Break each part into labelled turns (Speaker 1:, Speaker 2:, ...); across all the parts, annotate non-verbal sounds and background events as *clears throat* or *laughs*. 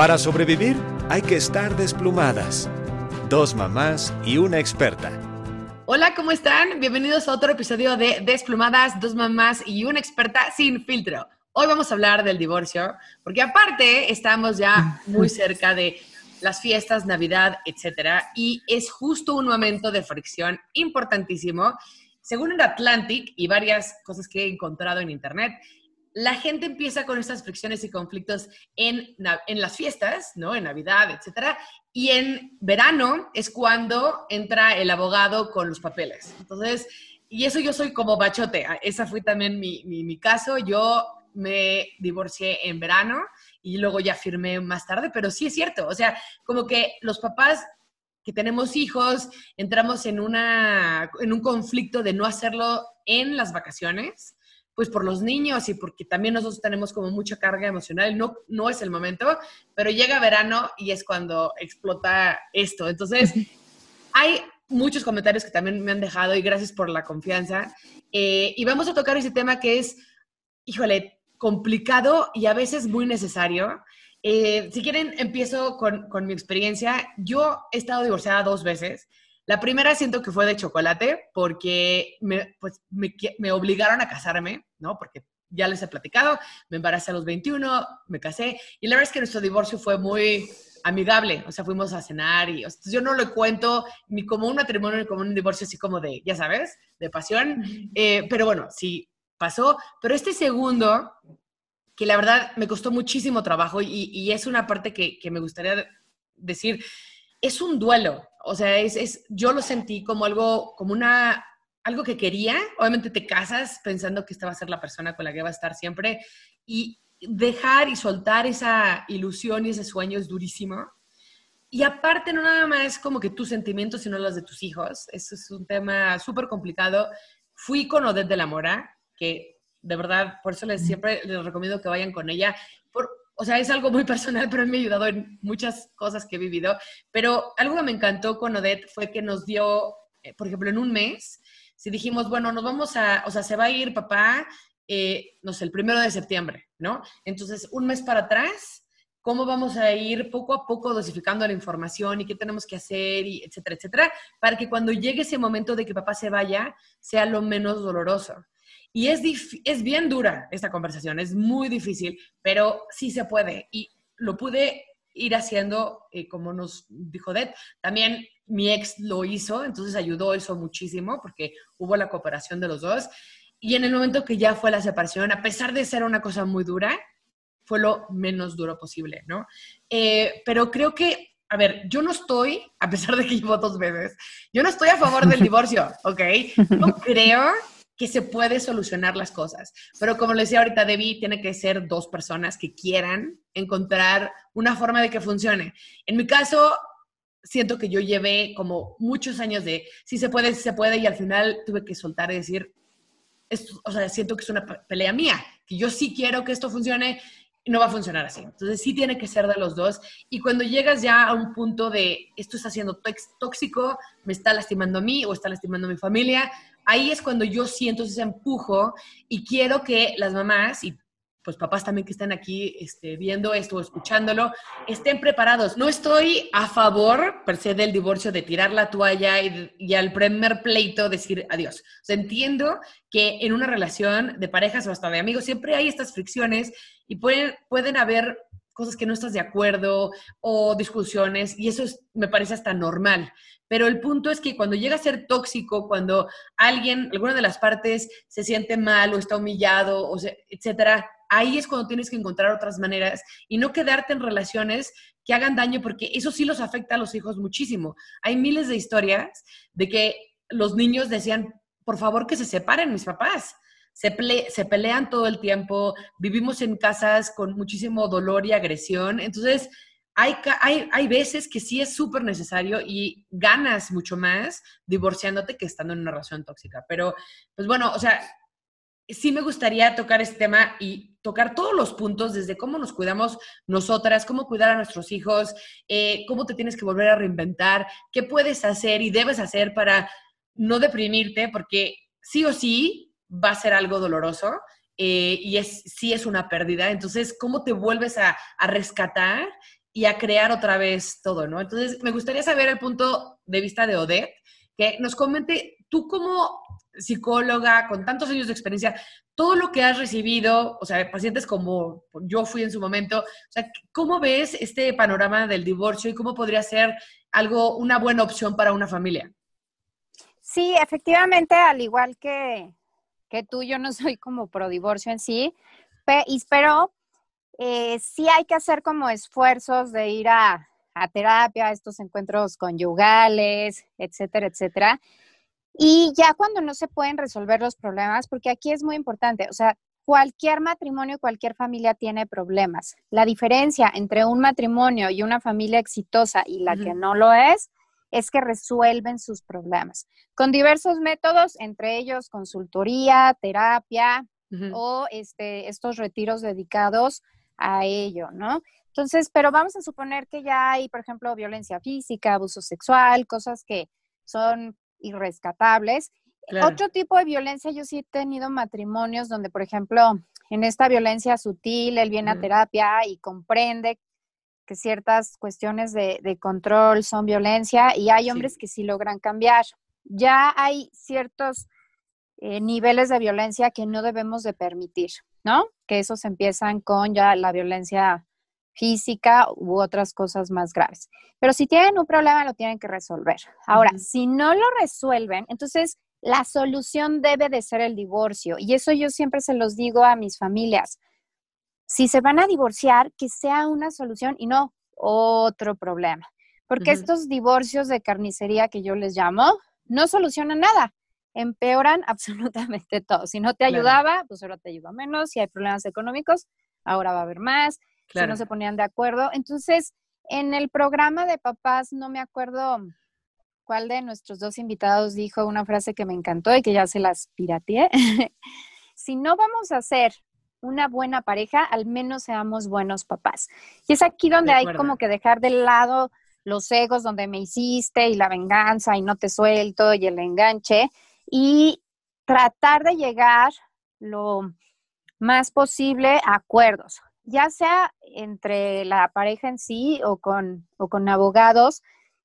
Speaker 1: Para sobrevivir hay que estar desplumadas. Dos mamás y una experta.
Speaker 2: Hola, ¿cómo están? Bienvenidos a otro episodio de Desplumadas, dos mamás y una experta sin filtro. Hoy vamos a hablar del divorcio, porque aparte estamos ya muy *laughs* cerca de las fiestas, Navidad, etcétera, y es justo un momento de fricción importantísimo. Según el Atlantic y varias cosas que he encontrado en internet, la gente empieza con estas fricciones y conflictos en, en las fiestas, ¿no? En Navidad, etcétera. Y en verano es cuando entra el abogado con los papeles. Entonces, y eso yo soy como bachote. Esa fue también mi, mi, mi caso. Yo me divorcié en verano y luego ya firmé más tarde, pero sí es cierto. O sea, como que los papás que tenemos hijos entramos en, una, en un conflicto de no hacerlo en las vacaciones pues por los niños y porque también nosotros tenemos como mucha carga emocional, no, no es el momento, pero llega verano y es cuando explota esto. Entonces, hay muchos comentarios que también me han dejado y gracias por la confianza. Eh, y vamos a tocar ese tema que es, híjole, complicado y a veces muy necesario. Eh, si quieren, empiezo con, con mi experiencia. Yo he estado divorciada dos veces. La primera siento que fue de chocolate porque me, pues, me, obligaron a casarme, ¿no? Porque ya les he platicado, me embaracé a los 21, me casé y la verdad es que nuestro divorcio fue muy amigable, o sea, fuimos a cenar y yo no lo cuento ni como un matrimonio ni como un divorcio así como de, ya sabes, de pasión, eh, pero bueno, sí pasó, pero este segundo, que la verdad me costó muchísimo trabajo y, es una parte que, que me gustaría decir, es un duelo, o sea, es, es, yo lo sentí como algo, como una, algo que quería. Obviamente te casas pensando que esta va a ser la persona con la que va a estar siempre y dejar y soltar esa ilusión y ese sueño es durísimo. Y aparte, no nada más como que tus sentimientos, sino los de tus hijos. Eso es un tema súper complicado. Fui con Odette de la Mora, que de verdad, por eso les, siempre les recomiendo que vayan con ella, o sea, es algo muy *laughs* personal, pero me ha ayudado en muchas cosas que he vivido. Pero algo que me encantó con Odette fue que nos dio, eh, por ejemplo, en un mes, si dijimos, bueno, nos vamos a, o sea, se va a ir papá, eh, no sé, el primero de septiembre, ¿no? Entonces, un mes para atrás, cómo vamos a ir poco a poco dosificando la información y qué tenemos que hacer, y etcétera, etcétera, para que cuando llegue ese momento de que papá se vaya, sea lo menos doloroso. Y es, es bien dura esta conversación, es muy difícil, pero sí se puede. Y lo pude ir haciendo, eh, como nos dijo Ded. También mi ex lo hizo, entonces ayudó eso muchísimo porque hubo la cooperación de los dos. Y en el momento que ya fue la separación, a pesar de ser una cosa muy dura, fue lo menos duro posible, ¿no? Eh, pero creo que, a ver, yo no estoy, a pesar de que llevo dos veces, yo no estoy a favor del *laughs* divorcio, ¿ok? No creo que se puede solucionar las cosas. Pero como le decía ahorita, Debbie, tiene que ser dos personas que quieran encontrar una forma de que funcione. En mi caso, siento que yo llevé como muchos años de si se puede, si se puede, y al final tuve que soltar y decir, o sea, siento que es una pelea mía, que yo sí quiero que esto funcione y no va a funcionar así. Entonces sí tiene que ser de los dos. Y cuando llegas ya a un punto de esto está siendo tóxico, me está lastimando a mí o está lastimando a mi familia, ahí es cuando yo siento ese empujo y quiero que las mamás y pues papás también que están aquí este, viendo esto o escuchándolo, estén preparados. No estoy a favor, per se, del divorcio, de tirar la toalla y, al primer pleito decir adiós. Entiendo que en una relación de parejas o hasta de amigos siempre hay estas fricciones y pueden, pueden haber cosas que no estás de acuerdo o discusiones y eso me parece hasta normal. Pero el punto es que cuando llega a ser tóxico, cuando alguien, alguna de las partes se siente mal o está humillado, o etcétera, ahí es cuando tienes que encontrar otras maneras y no quedarte en relaciones que hagan daño, porque eso sí los afecta a los hijos muchísimo. Hay miles de historias de que los niños decían, por favor, que se separen mis papás. Se, pelean todo el tiempo, vivimos en casas con muchísimo dolor y agresión. Entonces, hay, hay, veces que sí es súper necesario y ganas mucho más divorciándote que estando en una relación tóxica. Pero, pues bueno, o sea, sí me gustaría tocar este tema y tocar todos los puntos, desde cómo nos cuidamos nosotras, cómo cuidar a nuestros hijos, eh, cómo te tienes que volver a reinventar, qué puedes hacer y debes hacer para no deprimirte, porque sí o sí va a ser algo doloroso. Eh, y es, sí es una pérdida. Entonces, ¿cómo te vuelves a, a rescatar y a crear otra vez todo, ¿no? Entonces, me gustaría saber el punto de vista de Odette, que nos comente, tú como psicóloga, con tantos años de experiencia, todo lo que has recibido, o sea, pacientes como yo fui en su momento, o sea, ¿cómo ves este panorama del divorcio y cómo podría ser algo, una buena opción para una familia?
Speaker 3: Sí, efectivamente, al igual que, que tú, yo no *laughs* soy como pro divorcio en sí, pero eh, sí hay que hacer como esfuerzos de ir a, a terapia, a estos encuentros conyugales, etcétera, etcétera. Y ya cuando no se pueden resolver los problemas, porque aquí es muy importante, o sea, cualquier matrimonio, cualquier familia tiene problemas. La diferencia entre un matrimonio y una familia exitosa y la que no lo es, es que resuelven sus problemas con diversos métodos, entre ellos consultoría, terapia o este, estos retiros dedicados a ello, ¿no? Entonces, pero vamos a suponer que ya hay, por ejemplo, violencia física, abuso sexual, cosas que son irrescatables. Otro tipo de violencia, yo sí he tenido matrimonios donde, por ejemplo, en esta violencia sutil, él viene a terapia y comprende que ciertas cuestiones de, control son violencia y hay hombres que sí logran cambiar. Ya hay ciertos eh, niveles de violencia que no debemos de permitir, ¿no? Que esos empiezan con ya la violencia física u otras cosas más graves. Pero si tienen un problema, lo tienen que resolver. Ahora, si no lo resuelven, entonces la solución debe de ser el divorcio. Y eso yo siempre se los digo a mis familias. Si se van a divorciar, que sea una solución y no otro problema. Porque estos divorcios de carnicería que yo les llamo, no solucionan nada, empeoran *laughs* absolutamente todo. Si no te ayudaba, pues ahora te ayuda menos. Si hay problemas económicos, ahora va a haber más si no se ponían de acuerdo. Entonces, en el programa de papás, no me acuerdo cuál de nuestros dos invitados dijo una frase que me encantó y que ya se las pirateé. *laughs* si no vamos a ser una buena pareja, al menos seamos buenos papás. Y es aquí donde hay como que dejar de lado los egos donde me hiciste y la venganza y no te suelto y el enganche y tratar de llegar lo más posible a acuerdos ya sea entre la pareja en sí o con, o con abogados,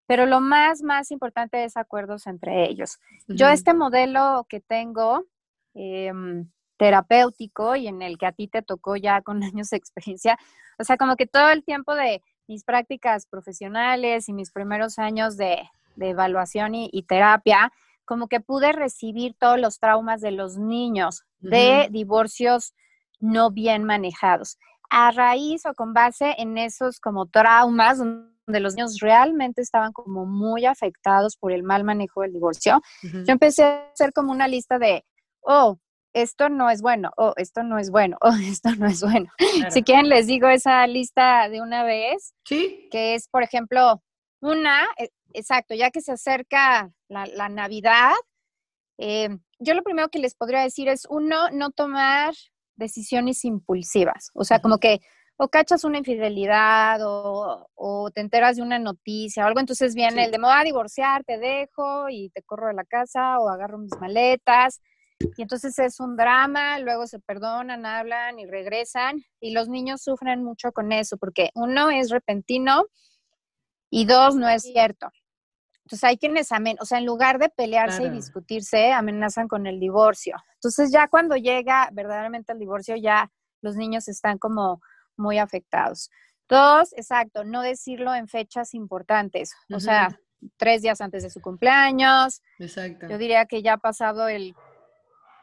Speaker 3: pero lo más, más importante es acuerdos entre ellos. Yo este modelo que tengo em, terapéutico y en el que a ti te tocó ya con *laughs* años de experiencia, o sea, como que todo el tiempo de mis prácticas profesionales y mis primeros años de, evaluación y, terapia, como que pude recibir todos los traumas de los niños de divorcios no bien manejados. A raíz o con base en esos como traumas donde los niños realmente estaban como muy afectados por el mal manejo del divorcio, yo empecé a hacer como una lista de, oh, esto no es bueno, oh, esto no es bueno, *laughs* oh, esto no es bueno. Si quieren, les digo esa lista de una vez.
Speaker 2: Sí.
Speaker 3: Que es, por ejemplo, una, e, exacto, ya que se acerca la, Navidad, eh, yo lo primero que les podría decir es, uno, no tomar decisiones impulsivas. O sea, como que o cachas una infidelidad o, te enteras de una noticia o algo, entonces viene el de me voy a divorciar, te dejo y te corro de la casa o agarro mis maletas. Y entonces es un drama, luego se perdonan, hablan y regresan. Y los niños sufren mucho con eso, porque uno es repentino y dos no es cierto. Entonces hay quienes, amen, o sea, en lugar de pelearse y discutirse, amenazan con el divorcio. Entonces ya cuando llega verdaderamente el divorcio, ya los niños están como muy afectados. Dos, exacto, no decirlo en fechas importantes, o sea, tres días antes de su cumpleaños.
Speaker 2: Exacto.
Speaker 3: Yo diría que ya ha pasado el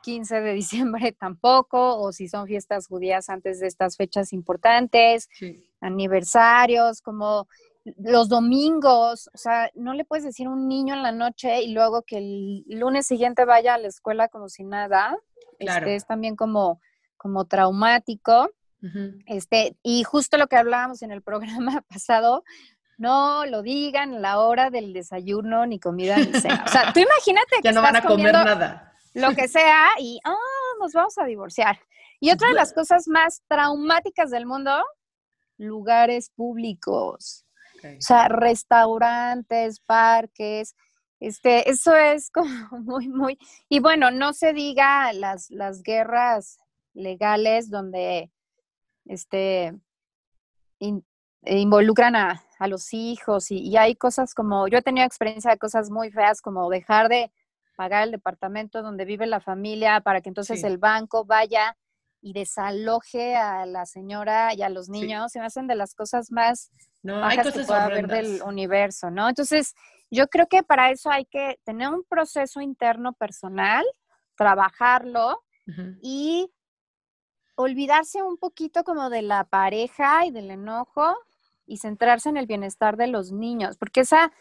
Speaker 3: 15 de diciembre *laughs* tampoco, o si son fiestas judías antes de estas fechas importantes, aniversarios, como los domingos, o sea, no le puedes decir a un niño en la noche y luego que el lunes siguiente vaya a la escuela como si nada. Este, es también como, como traumático. este, y justo lo que hablábamos en el programa *laughs* pasado, no lo digan la hora del desayuno, ni comida, ni cena. O sea, tú *laughs* imagínate que
Speaker 2: ya no van a comer nada.
Speaker 3: Lo que sea, y ah, nos vamos a divorciar. Y otra de las cosas más traumáticas del mundo, lugares públicos. O sea, restaurantes, parques, este, eso es como *laughs* muy, muy, y bueno, no se diga las, las guerras legales donde, este, eh, involucran a, los hijos y, hay cosas como, yo he tenido experiencia de cosas muy feas como dejar de pagar el departamento donde vive la familia para que entonces el banco vaya y desaloje a la señora y a los niños, se me hacen de las cosas más
Speaker 2: no, hay cosas que pueda haber
Speaker 3: del universo, ¿no? Entonces, yo creo que para eso hay que tener un proceso interno personal, trabajarlo y olvidarse un poquito como de la pareja y del enojo y centrarse en el bienestar de los niños, porque esa,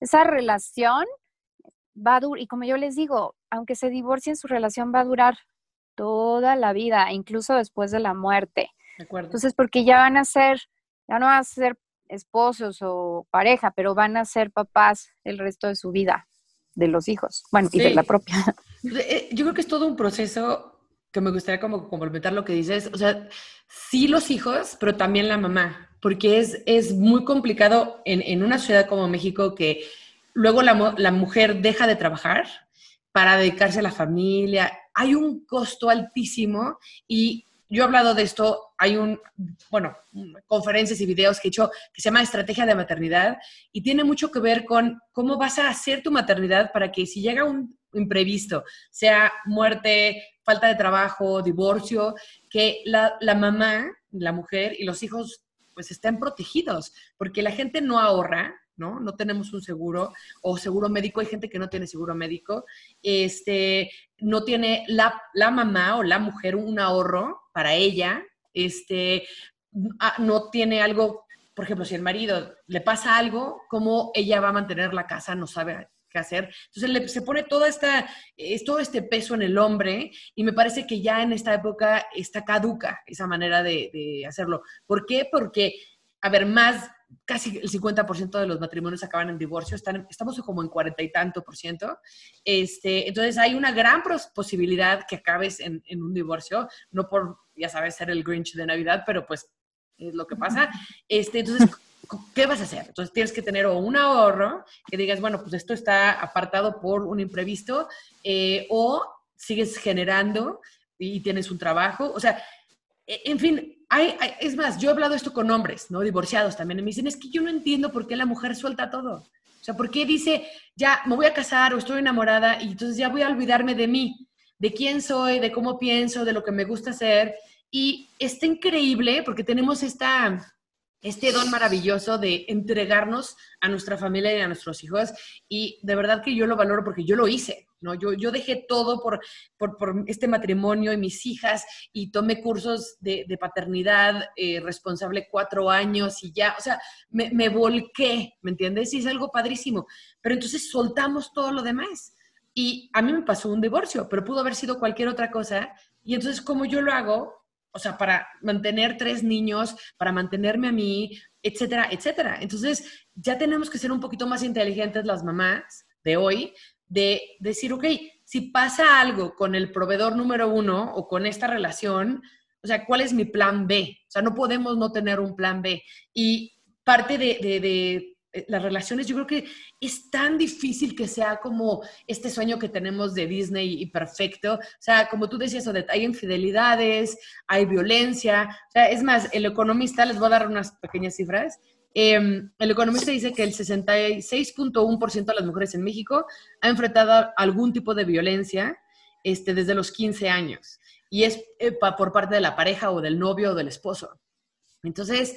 Speaker 3: esa relación va a durar, y como yo les digo, aunque se divorcien, su relación va a durar toda la vida, incluso después de la muerte.
Speaker 2: De acuerdo.
Speaker 3: Entonces, porque ya van a ser, ya no van a ser esposos o pareja, pero van a ser papás el resto de su vida, de los hijos, bueno, y de la propia. *laughs*
Speaker 2: Eh, yo creo que es todo un proceso que me gustaría como complementar lo que dices, o sea, sí los hijos, pero también la mamá, porque es, es muy complicado en, en una ciudad como México que luego la, mujer deja de trabajar para dedicarse a la familia. Hay un costo altísimo y yo he hablado de esto, hay un, bueno, conferencias y videos que he hecho que se llama Estrategia de Maternidad y tiene mucho que ver con cómo vas a hacer tu maternidad para que si llega un imprevisto, sea muerte, falta de trabajo, divorcio, que la, la mamá, la mujer y los hijos pues estén protegidos, porque la gente no ahorra, ¿no? No tenemos un seguro o seguro médico, hay gente que no tiene seguro médico, este, no tiene la, la mamá o la mujer un ahorro para ella, este, ah, no tiene algo, por ejemplo, si el marido le pasa algo, ¿cómo ella va a mantener la casa? No sabe qué hacer. Entonces se pone toda esta, es, todo este peso en el hombre y me parece que ya en esta época está caduca esa manera de, de hacerlo. ¿Por qué? Porque, a ver, más casi el 50% de los matrimonios acaban en divorcio, están, estamos como en cuarenta y tanto por ciento. Este, entonces hay una gran posibilidad que acabes en, en, un divorcio, no por, ya sabes, ser el Grinch de Navidad, pero pues es lo que pasa. Este, entonces, ¿qué vas a hacer? Entonces tienes que tener o un ahorro que digas, bueno, pues esto está apartado por un imprevisto, eh, o sigues generando y tienes un trabajo. O sea, e, en fin, es más, yo he hablado esto con hombres, ¿no? Divorciados también, y me dicen, es que yo no entiendo por qué la mujer suelta todo. O sea, ¿por qué dice, ya me voy a casar o estoy enamorada y entonces ya voy a olvidarme de mí, de quién soy, de cómo pienso, de lo que me gusta hacer? Y está increíble porque tenemos esta, este don maravilloso de entregarnos a nuestra familia y a nuestros hijos. Y de verdad que yo lo valoro porque yo lo hice. ¿no? Yo, yo dejé todo por, por, este matrimonio y mis hijas y tomé cursos de, paternidad eh, responsable cuatro años y ya, o sea, me, me volqué, ¿me entiendes? Y es algo padrísimo. Pero entonces soltamos todo lo demás. Y a mí me pasó un divorcio, pero pudo haber sido cualquier otra cosa. Y entonces, como yo lo hago? O sea, para mantener tres niños, para mantenerme a mí, etcétera, etcétera. Entonces, ya tenemos que ser un poquito más inteligentes las mamás de hoy de decir, ok, si pasa algo con el proveedor número uno o con esta relación, o sea, ¿cuál es mi plan B? O sea, no podemos no tener un plan B. Y parte de, de, las relaciones, yo creo que es tan difícil que sea como este sueño que tenemos de Disney y perfecto. O sea, como tú decías, hay infidelidades, hay violencia. O sea, es más, el economista, les voy a dar unas pequeñas cifras, Em, el economista dice que el 66.1% de las mujeres en México ha enfrentado algún tipo de violencia este, desde los 15 años y es eh, por parte de la pareja o del novio o del esposo. Entonces,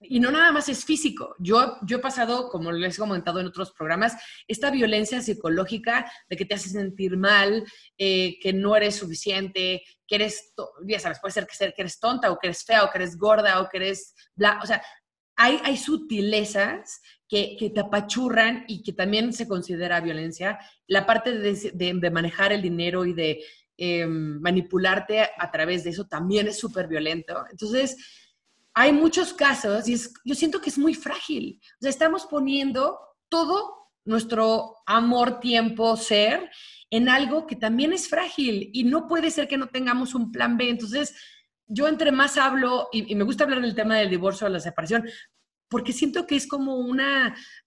Speaker 2: y no nada más es físico. Yo, yo he pasado, como les he comentado en otros programas, esta violencia psicológica de que te hace sentir mal, eh, que no eres suficiente, que eres, ya sabes, puede ser que, que eres tonta o que eres fea o que eres gorda o que eres bla, o sea, hay, sutilezas que, te apachurran y que también se considera violencia. La parte de, manejar el dinero y de em, manipularte a través de eso también es súper violento. Entonces, hay muchos casos y yo siento que es muy frágil. O sea, estamos poniendo todo nuestro amor, tiempo, ser en algo que también es frágil y no puede ser que no tengamos un plan B. Entonces, yo entre más hablo, y, me gusta hablar del tema del divorcio o la separación, porque siento que es como un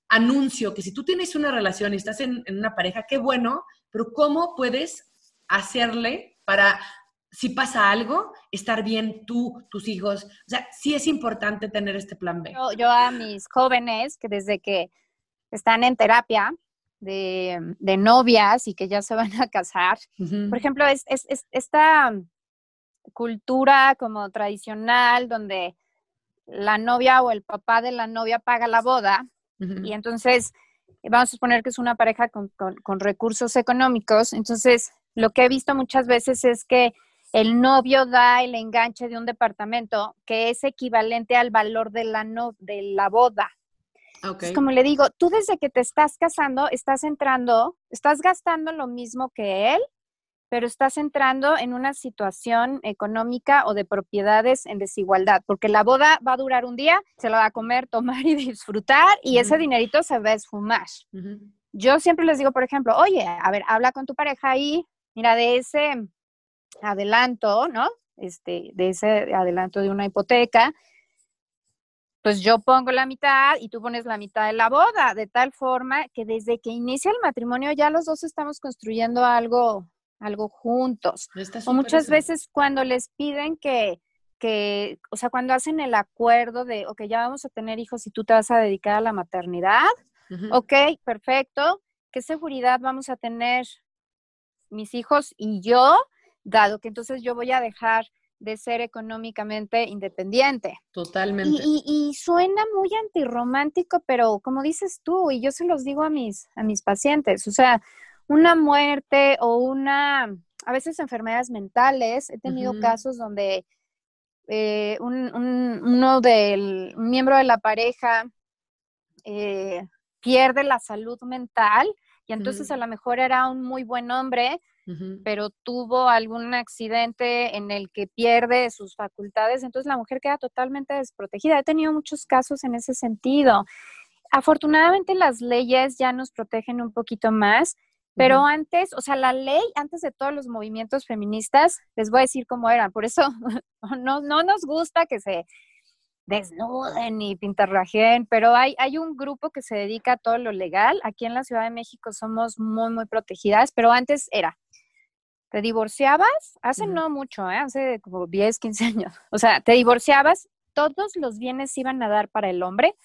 Speaker 2: anuncio, que si tú tienes una relación y estás en, una pareja, qué bueno, pero ¿cómo puedes hacerle para si pasa algo, estar bien tú, tus hijos. O sea, sí es importante tener este plan B.
Speaker 3: Yo, a mis jóvenes que desde que están en terapia de, novias y que ya se *laughs* van a casar, por ejemplo, es, esta cultura como tradicional donde la novia o el papá de la novia paga la boda y entonces vamos a suponer que es una pareja con, con recursos económicos, entonces lo que he visto muchas veces es que el novio da el enganche de un departamento que es equivalente al valor de la, no, de la boda. Okay. como le digo, tú desde que te estás casando, estás entrando, estás gastando lo mismo que él, pero estás entrando en una situación económica o de propiedades en desigualdad, porque la boda va a durar un día, se la va a comer, tomar *laughs* y disfrutar, y ese dinerito se va a esfumar. Yo siempre les digo, por ejemplo, oye, a ver, habla con tu pareja y mira, de ese adelanto, ¿no? Este, de ese adelanto de una hipoteca, pues yo pongo la mitad y tú pones la mitad de la boda, de tal forma que desde que inicia el matrimonio ya los dos estamos construyendo algo, algo juntos. O muchas veces cuando les piden que, que, o sea, cuando hacen el acuerdo de, ok, ya vamos a tener hijos y tú te vas a dedicar a la maternidad, ok, perfecto, ¿qué seguridad vamos a tener mis hijos y yo dado que entonces yo voy a dejar de ser económicamente independiente.
Speaker 2: Totalmente.
Speaker 3: Y, suena muy antirromántico, pero como dices tú, y yo se los digo a mis, a mis pacientes, o sea, una muerte o una, a veces enfermedades mentales, he tenido casos donde eh, un, uno del un miembro de la pareja eh, pierde la salud mental y entonces a lo mejor era un muy buen hombre, pero tuvo algún accidente en el que pierde sus facultades, entonces la mujer queda totalmente desprotegida. He tenido muchos casos en ese sentido. Afortunadamente las leyes ya nos protegen un poquito más, pero antes, o sea, la ley, antes de todos los movimientos feministas, les voy a decir cómo eran. Por eso *laughs* no, no nos gusta que se desnuden y pintarrajeen, pero hay, hay un grupo que se dedica a todo lo legal. Aquí en la Ciudad de México somos muy, muy protegidas, pero antes era, te divorciabas, hace no mucho, ¿eh? hace como 10, 15 *laughs* años, o sea, te divorciabas, todos los bienes iban a dar para el hombre,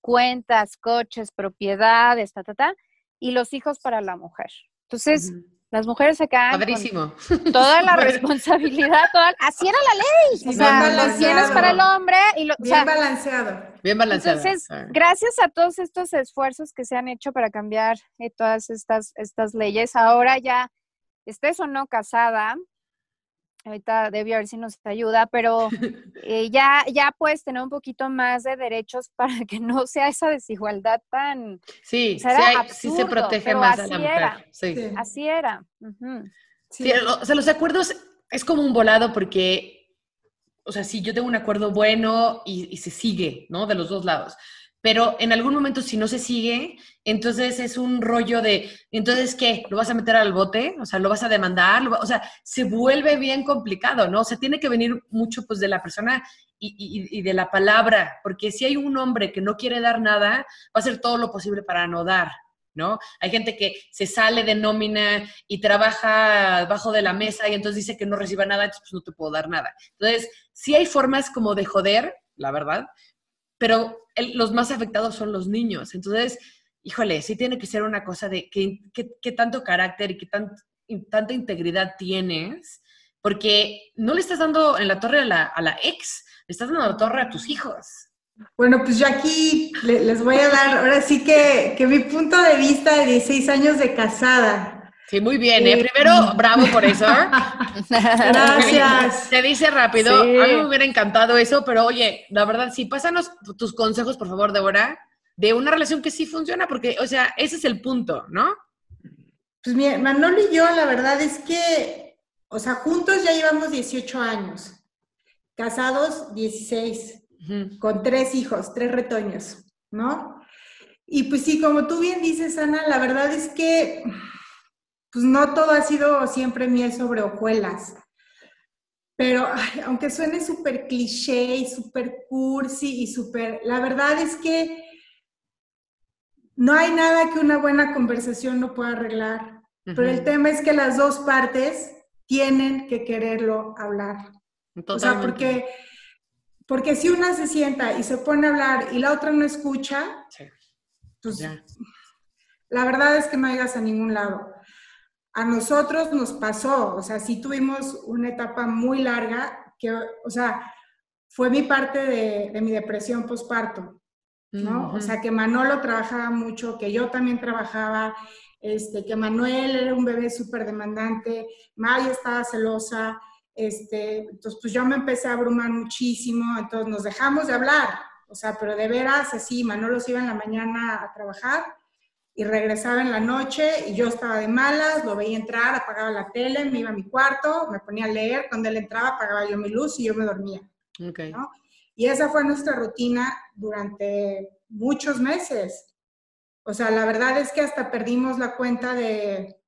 Speaker 3: cuentas, coches, propiedades, ta, ta, ta, y los hijos para la mujer. Entonces, las mujeres se quedan con toda la *laughs* responsabilidad, así era la ley. o sea, los bienes para el hombre y lo,
Speaker 4: bien balanceado.
Speaker 2: Bien balanceado.
Speaker 3: Entonces, gracias a todos estos esfuerzos que se han hecho para cambiar eh, todas estas, estas leyes, ahora ya estés o no casada, ahorita debe ver si nos ayuda, pero *laughs* eh, ya, ya puedes tener un poquito más de derechos para *laughs* que no sea esa desigualdad tan...
Speaker 2: Sí, sí, se protege más a la mujer. Sí.
Speaker 3: Así era.
Speaker 2: sí. o sea, los acuerdos es como un volado porque, o sea, si yo tengo un acuerdo bueno y, y se sigue, ¿no? De los dos lados pero en algún momento si no se sigue, entonces es un rollo de, entonces, ¿qué? ¿Lo vas a meter al bote? O sea, ¿lo vas a demandar? o sea, se vuelve bien complicado, ¿no? O sea, tiene que venir mucho pues de la persona y, de la palabra, porque si hay un hombre que no quiere dar nada, va a hacer todo lo posible para no dar. ¿No? Hay gente que se sale de nómina y trabaja bajo de la mesa y entonces dice que no reciba nada, entonces pues no te puedo dar nada. Entonces, sí hay formas como de joder, la verdad, pero los más afectados son los niños. Entonces, híjole, sí tiene que ser una cosa de qué, tanto carácter y qué tanta integridad tienes, porque no le estás dando en la torre a la, ex, le estás dando la torre a tus hijos.
Speaker 4: Bueno, pues yo aquí les voy a dar, ahora sí que, que mi punto de vista de 16 años de casada,
Speaker 2: Sí, muy bien, ¿eh? Primero, bravo por eso. *laughs*
Speaker 4: Gracias.
Speaker 2: Te dice rápido. A mí me hubiera encantado eso, pero oye, la verdad, sí, pásanos tus consejos, por favor, Débora, de una relación que sí funciona, porque, o sea, ese es el punto, ¿no?
Speaker 4: Pues mira, Manolo y yo, la verdad es que, o sea, juntos ya llevamos 18 años, casados 16, con tres hijos, tres retoños, ¿no? Y pues sí, como tú bien dices, Ana, la verdad es que pues no todo ha sido siempre miel sobre hojuelas. Pero aunque suene súper cliché y súper cursi y súper, la verdad es que no hay nada que una buena conversación no pueda arreglar. Pero el tema es que las dos partes tienen que quererlo hablar. O sea, porque, porque si una se sienta y se pone a hablar y la otra no escucha, pues la verdad es que no llegas a ningún lado. A nosotros nos pasó, o sea, sí tuvimos una etapa muy larga que, o sea, fue mi parte de, de mi depresión postparto, ¿no? O sea, que Manolo trabajaba mucho, que yo también trabajaba, este, que Manuel era un bebé súper demandante, Maya estaba celosa, este, entonces pues yo me empecé a abrumar muchísimo, entonces nos dejamos de hablar, o sea, pero de veras así, Manolo se iba en la mañana a trabajar y regresaba en la noche y yo estaba de malas, lo veía entrar, apagaba la tele, me iba a mi cuarto, me ponía a leer, cuando él entraba apagaba yo mi luz y yo me dormía. Okay. Y esa fue nuestra rutina durante muchos meses. O sea, la verdad es que hasta perdimos la cuenta de,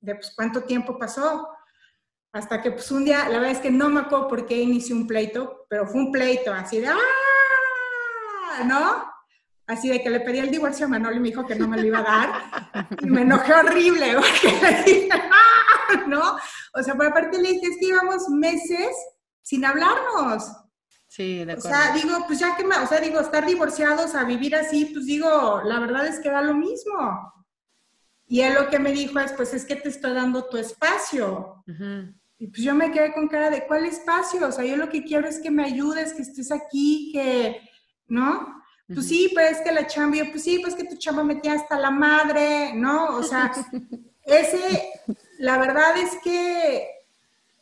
Speaker 4: de pues, cuánto tiempo pasó. Hasta que pues un día, la verdad es que no me acuerdo por qué inicié un pleito, pero fue un pleito así de ¡ah! ¿No? Así de que le pedí el divorcio a Manolo y me dijo que no me lo iba a dar. Y me enojé horrible, porque *laughs* le dije ¡ah! ¿No? O sea, por aparte le dije, es que íbamos meses sin hablarnos.
Speaker 2: Sí, de
Speaker 4: acuerdo. O sea, digo, pues ya que, o sea, digo, estar divorciados a vivir así, pues digo, la verdad es que da lo mismo. Y él lo que me dijo es, pues es que te estoy dando tu espacio. Y pues yo me quedé con cara de, ¿cuál espacio? O sea, yo lo que quiero es que me ayudes, que estés aquí, que, ¿no? Pues sí, pues es que la chamba, yo, pues sí, pues que tu chamba metía hasta la madre, ¿no? O sea, *laughs* ese, la verdad es que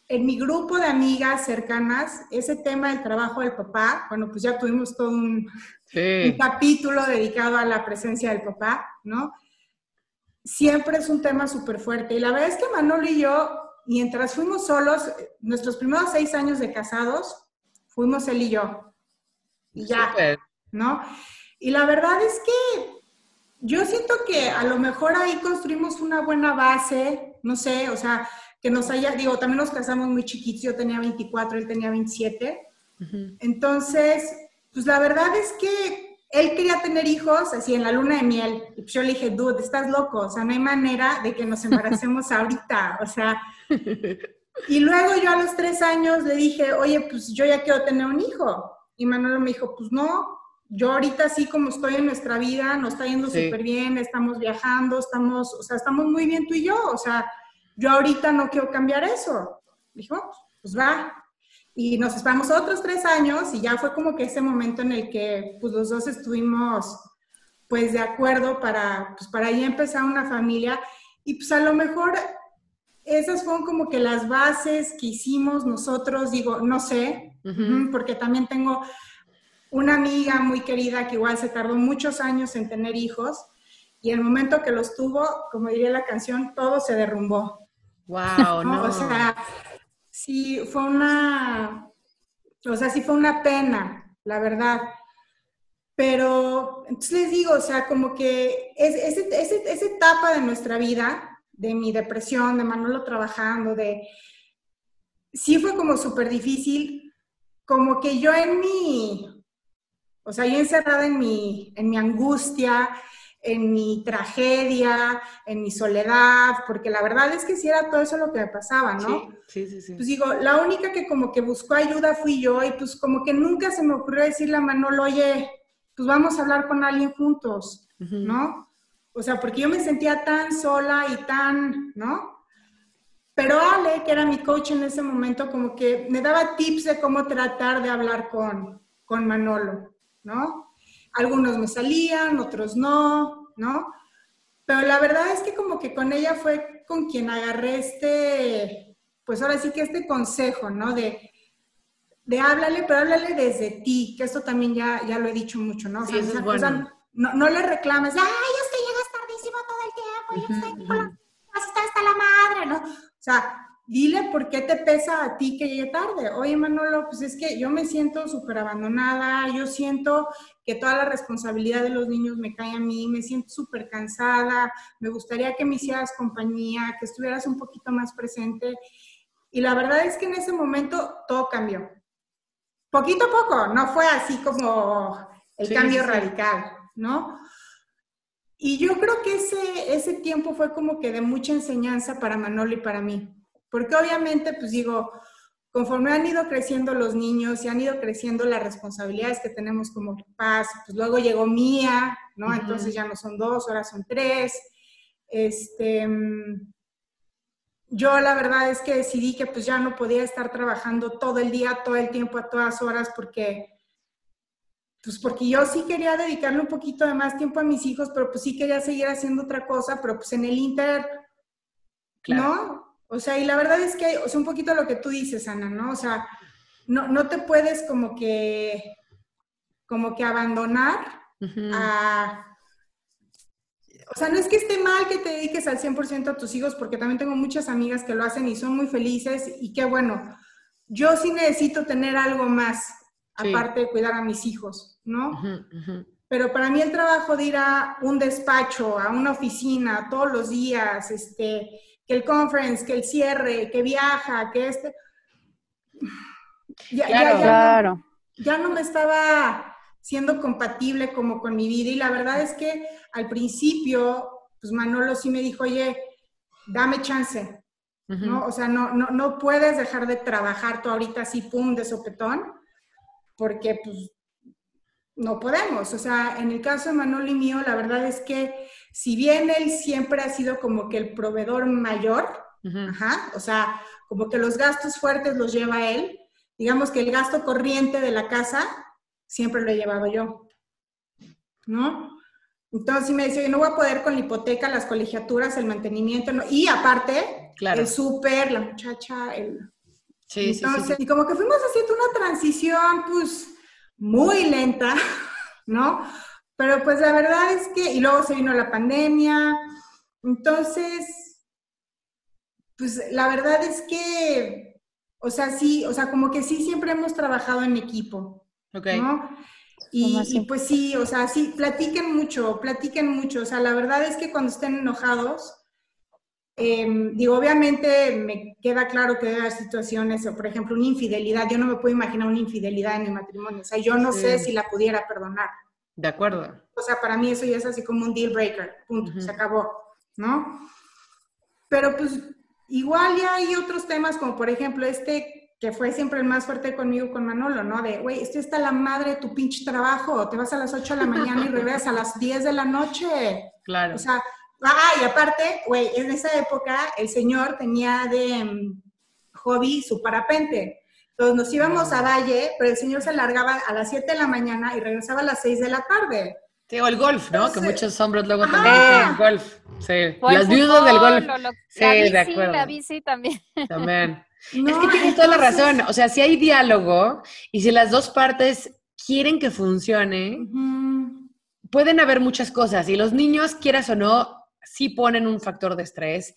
Speaker 4: en mi grupo de amigas cercanas, ese tema del trabajo del papá, bueno, pues ya tuvimos todo un, capítulo dedicado a la presencia del papá, ¿no? Siempre es un tema súper fuerte. Y la verdad es que Manolo y yo, mientras fuimos solos, nuestros primeros seis años de casados, fuimos él y yo. Y ya, ¿no? Y la verdad es que yo siento que a lo mejor ahí construimos una buena base, no sé, o sea, que nos haya, digo, también nos casamos muy chiquitos, yo tenía 24, él tenía 27. Entonces, pues la verdad es que él quería tener hijos así en la luna de miel. Y pues yo le dije, dude, estás loco, o sea, no hay manera de que nos embaracemos *laughs* ahorita, o sea. Y luego yo a los tres años le dije, oye, pues yo ya quiero tener un hijo. Y Manuel me dijo, pues no, yo ahorita así como estoy en nuestra vida, nos está yendo súper bien, estamos viajando, estamos, o sea, estamos muy bien tú y yo, o sea, yo ahorita no quiero cambiar eso. Dijo, pues va. Y nos esperamos otros tres años y ya fue como que ese momento en el que pues los dos estuvimos pues de acuerdo para, pues para ahí empezar una familia. Y pues a lo mejor esas fueron como que las bases que hicimos nosotros, digo, no sé, porque también tengo una amiga muy querida que igual se tardó muchos años en tener hijos y el momento que los tuvo, como diría la canción, todo se derrumbó.
Speaker 2: Wow, *laughs* no.
Speaker 4: O sea, sí fue una, o sea, sí fue una pena, la verdad. Pero, entonces les digo, o sea, como que es, esa etapa de nuestra vida, de mi depresión, de Manolo trabajando, de... Sí fue como súper difícil, como que yo en mi, o sea, yo encerrada en mi, en mi angustia, en mi tragedia, en mi soledad, porque la verdad es que sí era todo eso lo que me pasaba, ¿no?
Speaker 2: Sí, sí, sí.
Speaker 4: Pues digo, la única que como que buscó ayuda fui yo y pues como que nunca se me ocurrió decirle a Manolo, oye, pues vamos a hablar con alguien juntos, ¿no? O sea, porque yo me sentía tan sola y tan, ¿no? Pero Ale, que era mi coach en ese momento, como que me daba tips de cómo tratar de hablar con, con Manolo, ¿no? algunos me salían, otros no, ¿no? Pero la verdad es que como que con ella fue con quien agarré este, pues ahora sí que este consejo, ¿no? De, de háblale, pero háblale desde ti, que esto también ya, ya lo he dicho mucho, ¿no?
Speaker 2: O sea, es bueno.
Speaker 4: no, no, le reclames, ay, es que llegas tardísimo todo el tiempo, y estoy con la, hasta la madre, ¿no? O sea, dile por qué te pesa a ti que llegue tarde. Oye, Manolo, pues es que yo me siento súper abandonada, yo siento que toda la responsabilidad de los niños me cae a mí, me siento súper cansada, me gustaría que me hicieras compañía, que estuvieras un poquito más presente. Y la verdad es que en ese momento todo cambió. Poquito a poco, no fue así como el cambio radical, ¿no? Y yo creo que ese, ese tiempo fue como que de mucha enseñanza para Manolo y para mí. Porque obviamente, pues digo, conforme han ido creciendo los niños y han ido creciendo las responsabilidades que tenemos como papás, pues luego llegó Mía, ¿no? Entonces ya no son dos, ahora son tres. Este, mm, yo la verdad es que decidí que pues ya no podía estar trabajando todo el día, todo el tiempo, a todas horas, porque pues porque yo sí quería dedicarle un poquito de más tiempo a mis hijos, pero pues sí quería seguir haciendo otra cosa, pero pues en el Inter, ¿no? O sea, y la verdad es que, o sea, un poquito lo que tú dices, Ana, ¿no? O sea, no, no te puedes como que, como que abandonar a... O sea, no es que esté mal que te dediques al 100% a tus hijos, porque también tengo muchas amigas que lo hacen y son muy felices y qué bueno. Yo sí necesito tener algo más, aparte de cuidar a mis hijos, ¿no? Pero para mí el trabajo de ir a un despacho, a una oficina todos los días, este, que el conference, que el cierre, que viaja, que este... Ya, claro. ya no me estaba siendo compatible como con mi vida y la verdad es que al principio, pues Manolo sí me dijo, oye, dame chance, ¿no? O sea, no, no, no puedes dejar de trabajar tú ahorita así, pum, de sopetón, porque pues no podemos. O sea, en el caso de Manolo y mío, la verdad es que si bien él siempre ha sido como que el proveedor mayor, o sea, como que los gastos fuertes los lleva él, digamos que el gasto corriente de la casa siempre lo he llevado yo, ¿no? Entonces, me dice, no voy a poder con la hipoteca, las colegiaturas, el mantenimiento, y aparte, el súper, la muchacha, el, Sí, Entonces, sí, y como que fuimos haciendo una transición, pues, muy lenta, *laughs* ¿no? Pero pues la verdad es que, y luego se vino la pandemia, entonces, pues la verdad es que, o sea, sí, o sea, como que sí siempre hemos trabajado en equipo, ¿no? Y, y, pues sí, o sea, sí, platiquen mucho, platiquen mucho, o sea, la verdad es que cuando estén enojados, Em, digo, obviamente me queda claro que hay situaciones, o por ejemplo, una infidelidad. Yo no me puedo imaginar una infidelidad en mi matrimonio. O sea, yo no sé si la pudiera perdonar.
Speaker 2: De acuerdo.
Speaker 4: O sea, para mí eso ya es así como un deal breaker. Punto. Se acabó. ¿No? Pero pues igual ya hay otros temas, como por ejemplo este que fue siempre el más fuerte conmigo, con Manolo, ¿no? De, güey, esto está la madre de tu pinche trabajo, te vas a las 8 de la mañana y regresas a las 10 de la noche.
Speaker 2: Claro.
Speaker 4: O sea, Ah, y aparte, güey, en esa época el señor tenía de mm, hobby su parapente. Entonces nos íbamos a Valle, pero el señor se largaba a las 7 de la mañana y regresaba a las 6 de la tarde.
Speaker 2: Sí, o el golf, ¿no? que muchos hombres luego también tienen golf. Sí. Las viudas del golf. sí,
Speaker 3: de acuerdo. La bici también.
Speaker 2: También. *laughs* es que tienes toda la razón. O sea, si hay diálogo y si las dos partes quieren que funcione, pueden haber muchas cosas. Y los niños, quieras o no, sí ponen un factor de estrés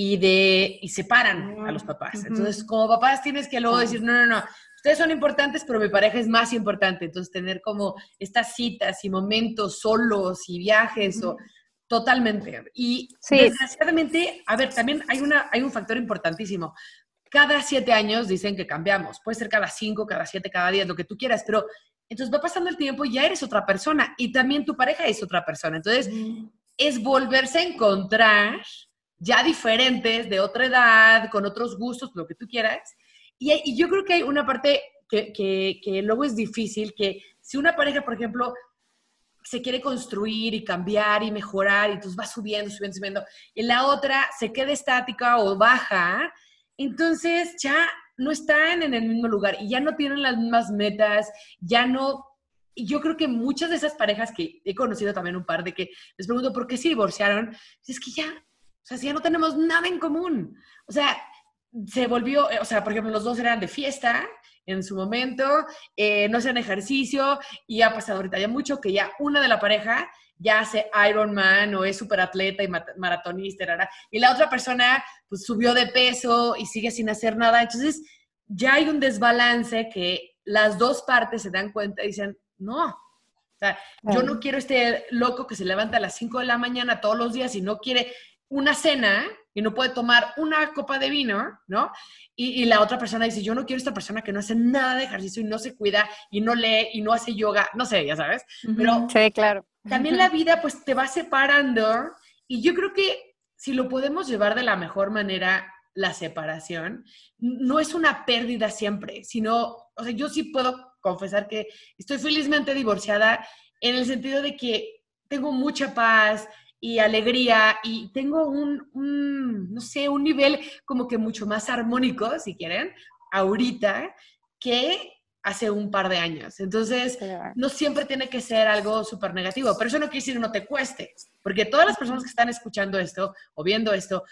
Speaker 2: y, de, y separan a los papás. Entonces, como papás tienes que luego decir, no, no, no, ustedes son importantes, pero mi pareja es más importante. Entonces, tener como estas citas y momentos solos y viajes o totalmente. Y desgraciadamente, a ver, también hay, una, hay un factor importantísimo. Cada siete años dicen que cambiamos. Puede ser cada cinco, cada siete, cada diez, lo que tú quieras, pero entonces va pasando el tiempo y ya eres otra persona y también tu pareja es otra persona. Entonces, es volverse a encontrar ya diferentes, de otra edad, con otros gustos, lo que tú quieras. Y, yo creo que hay una parte que, que, luego es difícil, que si una pareja, por ejemplo, se quiere construir y cambiar y mejorar y entonces va subiendo, subiendo, subiendo, y la otra se queda estática o baja, entonces ya no están en el mismo lugar y ya no tienen las mismas metas, ya no y yo creo que muchas de esas parejas que he conocido también un par de que les pregunto por qué se divorciaron, es que ya, sea, si ya no tenemos nada en común. O sea, se volvió, o sea, por ejemplo, los dos eran de fiesta en su momento, eh, no hacían ejercicio y ha pasado ahorita ya mucho que ya una de la pareja ya hace Ironman o es súper atleta y maratonista, y la otra persona pues subió de peso y sigue sin hacer nada. Entonces, ya hay un desbalance que las dos partes se dan cuenta y dicen, no. O sea, yo no quiero este loco que se levanta a las 5 de la mañana todos los días y no quiere una cena y no puede tomar una copa de vino, ¿no? Y, la otra persona dice, yo no quiero esta persona que no hace nada de ejercicio y no se cuida y no lee y no hace yoga, no sé, ya sabes. Pero
Speaker 3: sí, claro.
Speaker 2: también la vida pues te va separando y yo creo que si lo podemos llevar de la mejor manera, la separación, no es una pérdida siempre, sino, o sea, yo sí puedo confesar que estoy felizmente divorciada en el sentido de que tengo mucha paz y alegría y tengo un, un no sé, un nivel como que mucho más armónico, si quieren, ahorita, que hace un par de años. Entonces, no siempre tiene que ser algo súper negativo, pero eso no quiere decir no te cueste, porque todas las personas que están escuchando esto o viendo esto,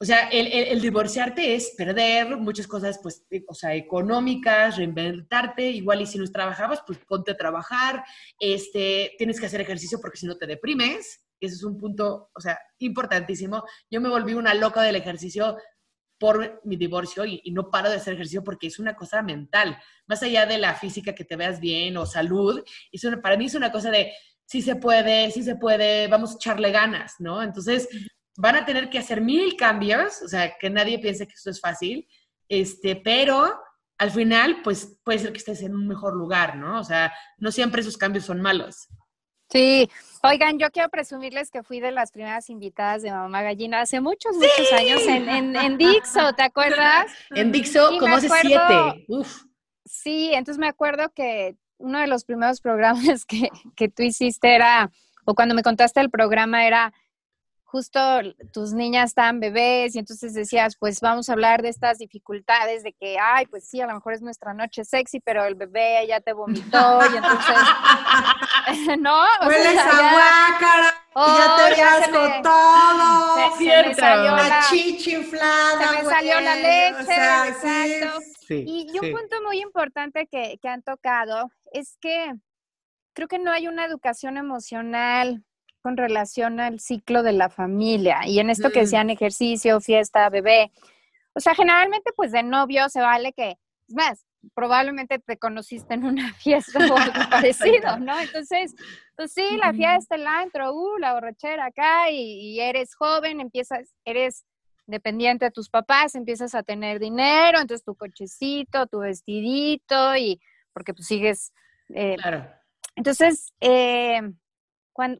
Speaker 2: o sea, el, divorciarte es perder muchas cosas, pues, eh, o sea, económicas, reinventarte, igual y si no trabajabas, pues ponte a trabajar, este, tienes que hacer ejercicio porque si no te deprimes, ese es un punto, o sea, importantísimo. Yo me volví una loca del ejercicio por mi divorcio y, no paro de hacer ejercicio porque es una cosa mental, más allá de la física que te veas bien o salud, para mí es una cosa de si se puede, si se puede, vamos a echarle ganas, ¿no? Entonces van a tener que hacer mil cambios, o sea, que nadie piense que esto es fácil, este, pero al final, pues puede ser que estés en un mejor lugar, ¿no? O sea, no siempre esos cambios son malos.
Speaker 3: Sí, oigan, yo quiero presumirles que fui de las primeras invitadas de Mamá Gallina hace muchos, muchos años en, en, Dixo, ¿te acuerdas?
Speaker 2: En Dixo, como hace siete. Uf.
Speaker 3: Sí, entonces me acuerdo que uno de los primeros programas *laughs* que, que tú hiciste era, o cuando me contaste el programa era justo tus niñas están bebés y entonces decías, pues vamos a hablar de estas dificultades de que, ay, pues sí, a lo mejor es nuestra noche sexy, pero el bebé ya te vomitó y entonces, *laughs* ¿no?
Speaker 4: Hueles a guácara, ya te oh, todo,
Speaker 3: se, me salió
Speaker 4: la, chichi inflada,
Speaker 3: se me salió la leche, exacto. y, y, un punto muy importante que, que han tocado es que creo que no hay una educación emocional con relación al ciclo de la familia y en esto que decían ejercicio, fiesta, bebé. O sea, generalmente pues de novio se vale que, es más, probablemente te conociste en una *laughs* fiesta o algo *laughs* parecido, ¿no? Entonces, pues sí, la fiesta, el antro, uh, la borrachera acá y, y, eres joven, empiezas, eres dependiente de tus papás, empiezas a tener dinero, entonces tu cochecito, tu vestidito y porque pues sigues... Eh, claro. Entonces, eh,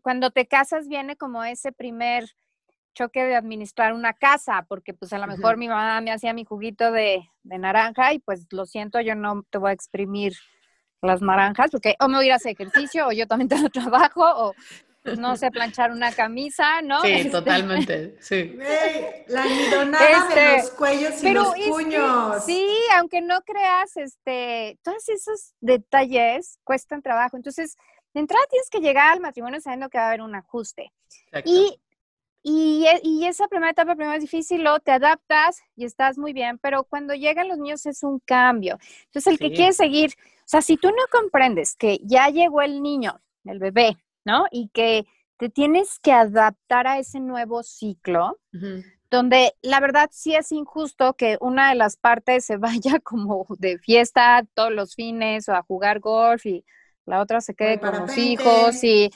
Speaker 3: cuando, te casas viene como ese primer choque de administrar una casa, porque pues a lo mejor mi mamá me hacía mi juguito de, naranja y pues lo siento, yo no te voy a exprimir las naranjas, porque o me voy a ir a hacer ejercicio, o yo también *laughs* tengo trabajo, o pues, no sé planchar una camisa, ¿no?
Speaker 2: Sí, este, totalmente, *laughs* sí.
Speaker 4: la almidonada de este, los cuellos y los puños.
Speaker 3: sí, aunque no creas, este, todos esos detalles cuestan trabajo. Entonces, de entrada tienes que llegar al matrimonio sabiendo que va a haber un ajuste. Y, y, e, y, esa primera etapa primero es difícil, luego te adaptas y estás muy bien, pero cuando llegan los niños es un cambio. Entonces, el que quiere seguir, o sea, si tú no comprendes que ya llegó el niño, el bebé, ¿no? Y que te tienes que adaptar a ese nuevo ciclo, donde la verdad sí es injusto que una de las partes se *laughs* vaya como de fiesta todos los fines o a jugar golf y la otra se quede con los hijos y...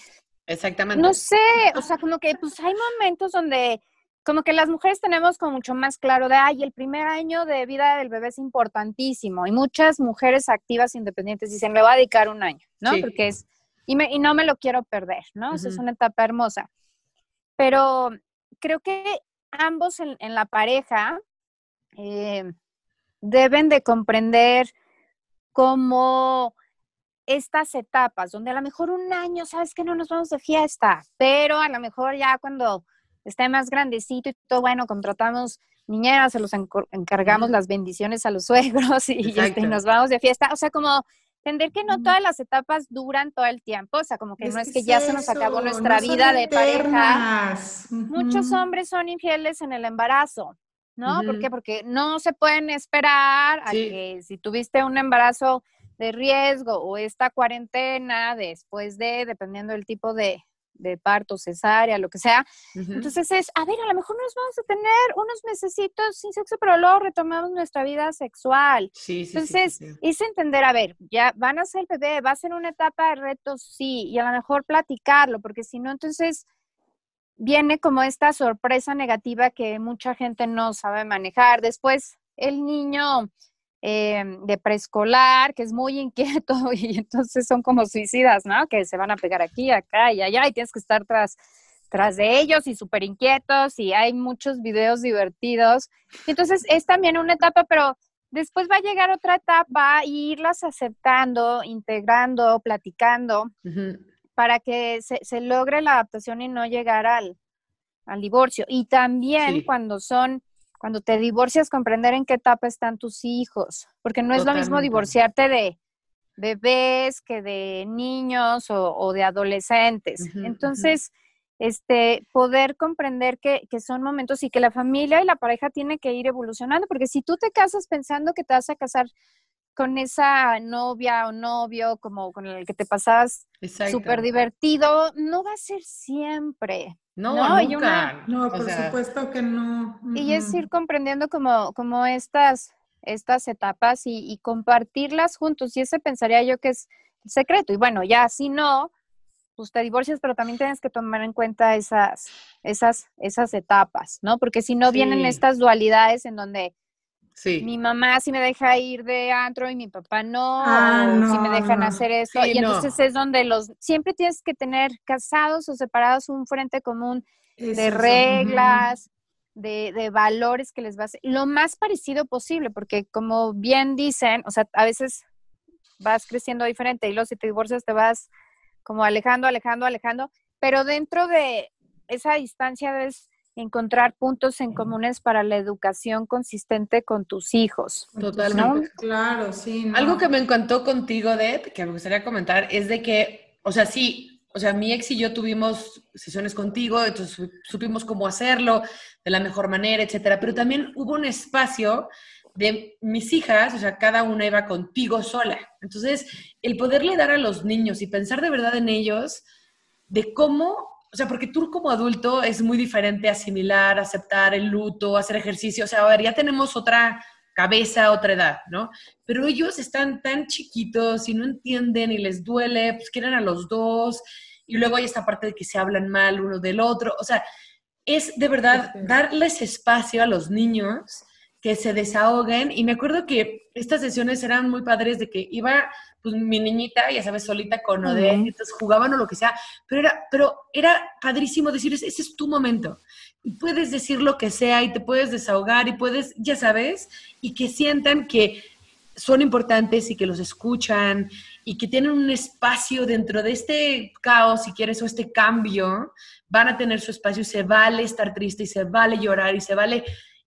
Speaker 2: Exactamente.
Speaker 3: No sé, o sea, como que pues hay momentos donde como que las mujeres tenemos como mucho más claro de, ay, el primer año de vida del bebé es importantísimo. Y muchas mujeres activas independientes dicen, le voy a dedicar un año, ¿no? Porque es, y, me, y, no me lo quiero perder, ¿no? Esa es una etapa hermosa. Pero creo que ambos en, la pareja eh, deben de comprender cómo estas etapas, donde a lo mejor un año, sabes que no nos vamos de fiesta, pero a lo mejor ya cuando esté más grandecito y todo, bueno, contratamos niñeras, se los encargamos las bendiciones a los *laughs* suegros y, este, nos vamos de fiesta. O sea, como entender que no todas las etapas duran todo el tiempo, o sea, como que no es que ya se nos acabó nuestra vida de pareja. Muchos hombres son infieles en el embarazo, ¿no? ¿Por qué? Porque no se pueden esperar a que si tuviste un embarazo de riesgo o esta cuarentena después de, dependiendo del tipo de, de parto, cesárea, lo que sea. Entonces es, a ver, a lo mejor nos vamos a tener unos mesecitos sin sexo, pero luego retomamos nuestra vida sexual.
Speaker 2: Sí,
Speaker 3: sí, Entonces, es entender, a ver, ya van a ser bebé, va a ser una etapa de retos, sí, y a lo mejor platicarlo, porque si no, entonces viene como esta sorpresa negativa que mucha gente no sabe manejar. Después, el niño Em, de preescolar, que es muy inquieto *laughs* y entonces son como suicidas, ¿no? Que se van a pegar aquí, acá y allá y tienes que estar tras, tras de ellos y súper inquietos y hay muchos videos divertidos. Entonces es también una etapa, pero después va a llegar otra etapa y irlas aceptando, integrando, platicando, para que se, logre la adaptación y no llegar al, divorcio. Y también cuando son, cuando te divorcias, comprender en qué etapa están tus hijos, porque no es lo mismo divorciarte de bebés que de niños o, de adolescentes. Entonces, este, poder comprender que, son momentos y que la familia y la pareja tienen que ir evolucionando, porque si tú te casas pensando que te vas a casar con esa novia o novio como con el que te pasas súper divertido, no va a ser siempre.
Speaker 2: No, nunca.
Speaker 4: no, por supuesto que no.
Speaker 3: Y es ir comprendiendo como, como estas, estas etapas y, y, compartirlas juntos. Y ese pensaría yo que es el secreto. Y bueno, ya si no, pues te divorcias, pero también tienes que tomar en cuenta esas, esas, esas etapas, ¿no? Porque si no vienen estas dualidades en donde mi mamá sí me deja ir de antro y mi papá no, ah, o si me dejan hacer eso. y entonces es donde los, siempre tienes que tener casados o separados un frente común de reglas, de, de, valores que les va a hacer, lo más parecido posible, porque como bien dicen, o sea, a veces vas creciendo diferente y luego si te divorcias te vas como alejando, alejando, alejando, pero dentro de esa distancia debes encontrar puntos en comunes para la educación consistente con tus hijos.
Speaker 2: Totalmente.
Speaker 4: Claro, sí.
Speaker 2: Algo que me encantó contigo, Deb, que me gustaría comentar, es de que, o sea, sí, o sea, mi ex y yo tuvimos sesiones contigo, entonces supimos cómo hacerlo de la mejor manera, etcétera, pero también hubo un espacio de mis hijas, o sea, cada una iba contigo sola. Entonces, el poderle dar a los niños y pensar de verdad en ellos, de cómo, o sea, porque tú como adulto es muy diferente asimilar, aceptar el luto, hacer ejercicio, o sea, a ver, ya tenemos otra cabeza, otra edad, ¿no? Pero ellos están tan chiquitos y no entienden y les duele, pues quieren a los dos, y luego hay esta parte de que se hablan mal uno del otro, o sea, es de verdad darles espacio a los niños que se desahoguen. Y me acuerdo que estas sesiones eran muy padres de que iba pues mi niñita, ya sabes, solita con Odette, entonces jugaban o lo que sea, pero era, pero era padrísimo decir, ese es tu momento. Y puedes decir lo que sea y te puedes desahogar y puedes, ya sabes, y que sientan que son importantes y que los escuchan y que tienen un espacio dentro de este caos, si quieres, o este cambio, van a tener su espacio y se vale estar triste y se vale llorar y se vale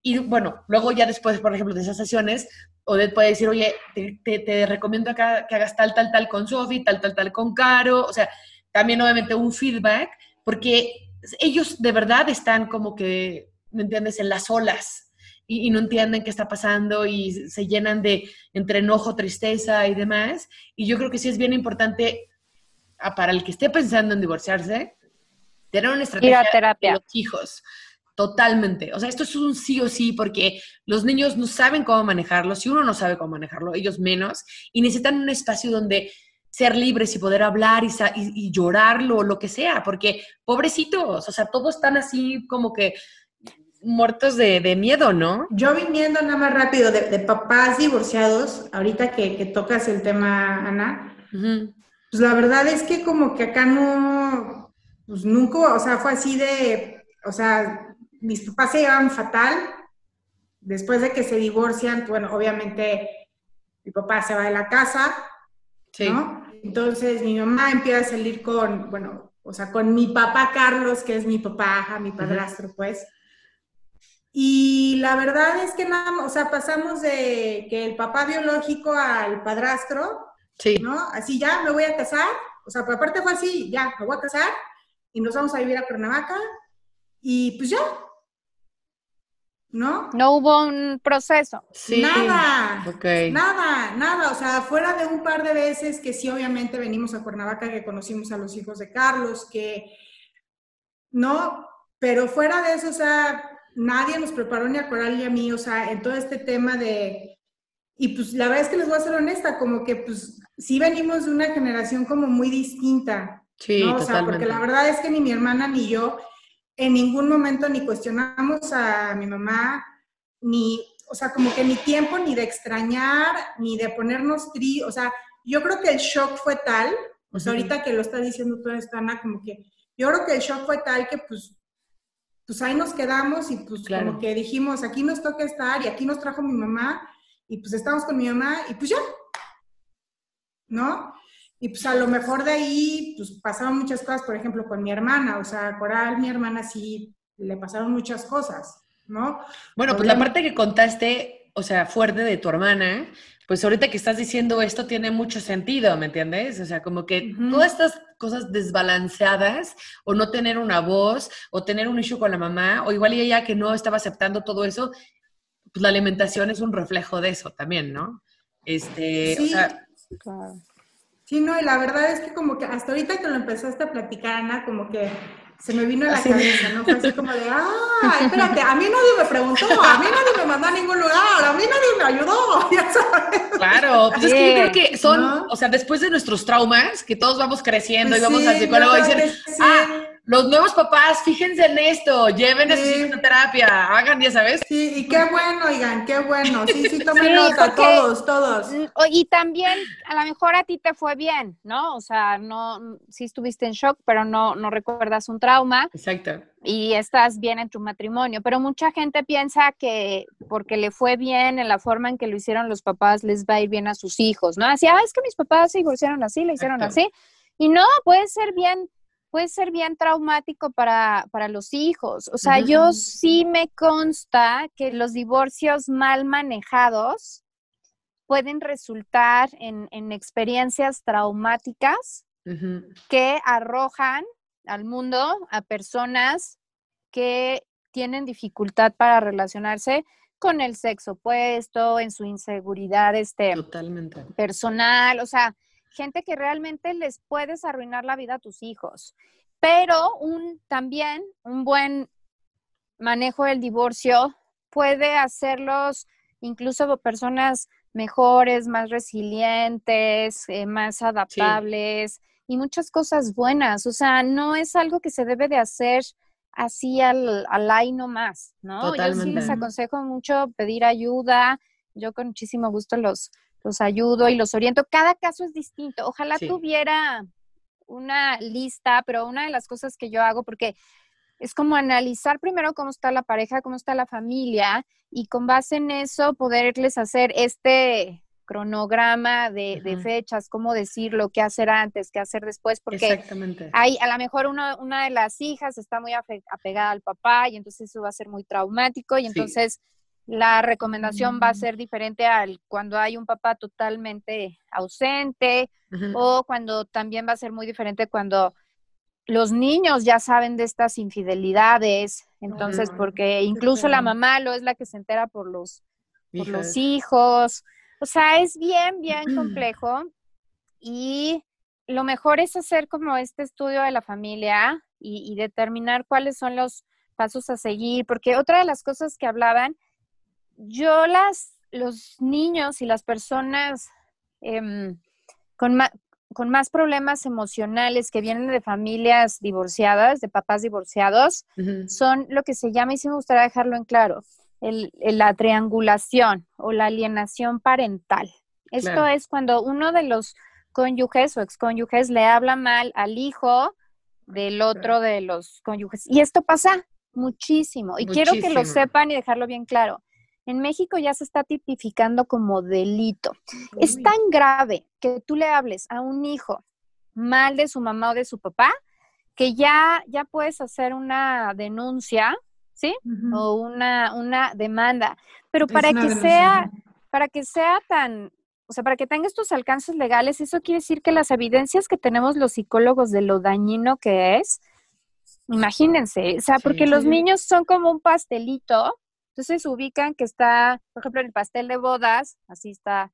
Speaker 2: y bueno, luego ya después, por ejemplo, de esas sesiones, Odette puede decir, oye, te, te, recomiendo acá que hagas tal, tal, tal con Sofi, tal, tal, tal con Caro. O sea, también obviamente un feedback, porque ellos de verdad están como que, ¿me entiendes?, en las olas y, no entienden qué está pasando y se llenan de entre enojo, tristeza y demás. Y yo creo que sí es bien importante para el que esté pensando en divorciarse, tener una estrategia de los hijos. Totalmente. O sea, esto es un sí o sí porque los niños no saben cómo manejarlo. Si uno no sabe cómo manejarlo, ellos menos. Y necesitan un espacio donde ser libres y poder hablar y, y, llorarlo o lo que sea. Porque, pobrecitos, o sea, todos están así como que muertos de, miedo, ¿no?
Speaker 4: Yo viniendo nada más rápido de, papás divorciados, ahorita que, tocas el tema, Ana, pues la verdad es que como que acá no, pues nunca, o sea, fue así de, o sea, mis papás se llevan fatal. Después de que se divorcian, bueno, obviamente mi papá se va de la casa, ¿no? Entonces mi mamá empieza a salir con, bueno, o sea, con mi papá Carlos, que es mi papá, mi padrastro, pues. Y la verdad es que nada, o sea, pasamos de que el papá biológico al padrastro,
Speaker 2: sí.
Speaker 4: ¿no? Así ya me voy a casar, o sea, por aparte fue así, ya me voy a casar y nos vamos a vivir a Cuernavaca y pues ya, ¿no?
Speaker 3: No hubo un proceso.
Speaker 4: Nada, nada, nada. O sea, fuera de un par de veces que sí, obviamente venimos a Cuernavaca, que conocimos a los hijos de Carlos, que, ¿no? Pero fuera de eso, o sea, nadie nos preparó ni a Coral ni a mí, o sea, en todo este tema de... Y pues la verdad es que les voy a ser honesta, como que pues sí venimos de una generación como muy distinta.
Speaker 2: Sí,
Speaker 4: ¿no? O sea, porque la verdad es que ni mi hermana ni yo en ningún momento ni cuestionamos a mi mamá, ni, o sea, como que ni tiempo ni de extrañar, ni de ponernos tri, o sea, yo creo que el shock fue tal, Pues ahorita que lo está diciendo tú, Ana, como que yo creo que el shock fue tal que pues, pues ahí nos quedamos y pues como que dijimos, aquí nos toca estar y aquí nos trajo mi mamá y pues estamos con mi mamá y pues ya, ¿no? Y pues a lo mejor de ahí, pues pasaron muchas cosas, por ejemplo, con mi hermana, o sea, Coral, mi hermana sí le pasaron muchas cosas, ¿no?
Speaker 2: Bueno, pues la parte que contaste, o sea, fuerte de tu hermana, pues ahorita que estás diciendo esto tiene mucho sentido, ¿me entiendes? O sea, como que todas estas cosas desbalanceadas, o no tener una voz, o tener un issue con la mamá, o igual ella que no estaba aceptando todo eso, pues la alimentación es un reflejo de eso también, ¿no? Este, o sea,
Speaker 4: Sí, no, y la verdad es que como que hasta ahorita que lo empezaste a platicar, Ana, como que se me vino a la cabeza, ¿no? Fue así como de, ah, *laughs* espérate, a mí nadie me preguntó, a mí nadie me mandó a ningún lugar, a mí nadie me ayudó, *laughs* ya sabes.
Speaker 2: Claro, pues es que yo creo que son, o sea, después de nuestros traumas, que todos vamos creciendo y vamos al psicólogo y dicen, ah, los nuevos papás, fíjense en esto, lleven a sus hijos a terapia, hagan, ya sabes.
Speaker 4: Sí, y qué bueno, oigan, qué bueno. Sí, sí, *laughs* tomen nota, todos, todos.
Speaker 3: Y también, a lo mejor a ti te fue bien, ¿no? O sea, no, sí estuviste en shock, pero no, no recuerdas un trauma.
Speaker 2: Exacto.
Speaker 3: Y estás bien en tu matrimonio. Pero mucha gente piensa que porque le fue bien en la forma en que lo hicieron los papás, les va a ir bien a sus hijos, ¿no? Así, ah, es que mis papás se divorciaron así, le hicieron así. Y no, puede ser bien puede ser bien traumático para, los hijos. O sea, yo sí me consta que los divorcios mal manejados pueden resultar en, experiencias traumáticas que arrojan al mundo a personas que tienen dificultad para relacionarse con el sexo opuesto, en su inseguridad este, personal, o sea, gente que realmente les puedes arruinar la vida a tus hijos. Pero un, también un buen manejo del divorcio puede hacerlos incluso personas mejores, más resilientes, eh, más adaptables y muchas cosas buenas. O sea, no es algo que se debe de hacer así al, al ahí nomás, ¿no? Yo sí les aconsejo mucho pedir ayuda. Yo con muchísimo gusto los, los ayudo y los oriento. Cada caso es distinto. Ojalá tuviera una lista, pero una de las cosas que yo hago, porque es como analizar primero cómo está la pareja, cómo está la familia, y con base en eso poderles hacer este cronograma de, fechas, cómo decirlo, qué hacer antes, qué hacer después, porque hay a lo mejor una, una de las hijas está muy apegada al papá y entonces eso va a ser muy traumático y entonces la recomendación va a mm. ser diferente al cuando hay un papá totalmente ausente o cuando también va a ser muy diferente cuando los niños ya saben de estas infidelidades, entonces porque incluso la mamá lo es la que se entera por los, por los hijos, o sea, es bien, bien *clears throat* complejo y lo mejor es hacer como este estudio de la familia y, y determinar cuáles son los pasos a seguir, porque otra de las cosas que hablaban yo las, los niños y las personas em, con, con, más problemas emocionales que vienen de familias divorciadas, de papás divorciados, son lo que se llama, y sí me gustaría dejarlo en claro, el, la triangulación o la alienación parental. Esto es cuando uno de los cónyuges o excónyuges le habla mal al hijo del otro de los cónyuges. Y esto pasa muchísimo. Y quiero que lo sepan y dejarlo bien claro en México ya se está tipificando como delito. Es tan grave que tú le hables a un hijo mal de su mamá o de su papá que ya, ya puedes hacer una denuncia, ¿sí? O una, una demanda. Pero para que sea, para que sea tan, o sea, para que tenga estos alcances legales, eso quiere decir que las evidencias que tenemos los psicólogos de lo dañino que es, imagínense, o sea, porque los niños son como un pastelito entonces ubican que está, por ejemplo, en el pastel de bodas, así está,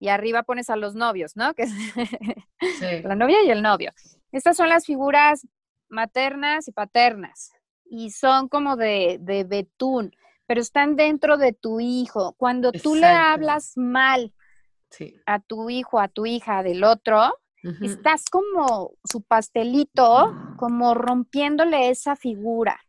Speaker 3: y arriba pones a los novios, ¿no? Que es *laughs* la novia y el novio. Estas son las figuras maternas y paternas, y son como de, de betún, pero están dentro de tu hijo. Cuando tú le hablas mal a tu hijo, a tu hija del otro, estás como su pastelito, como rompiéndole esa figura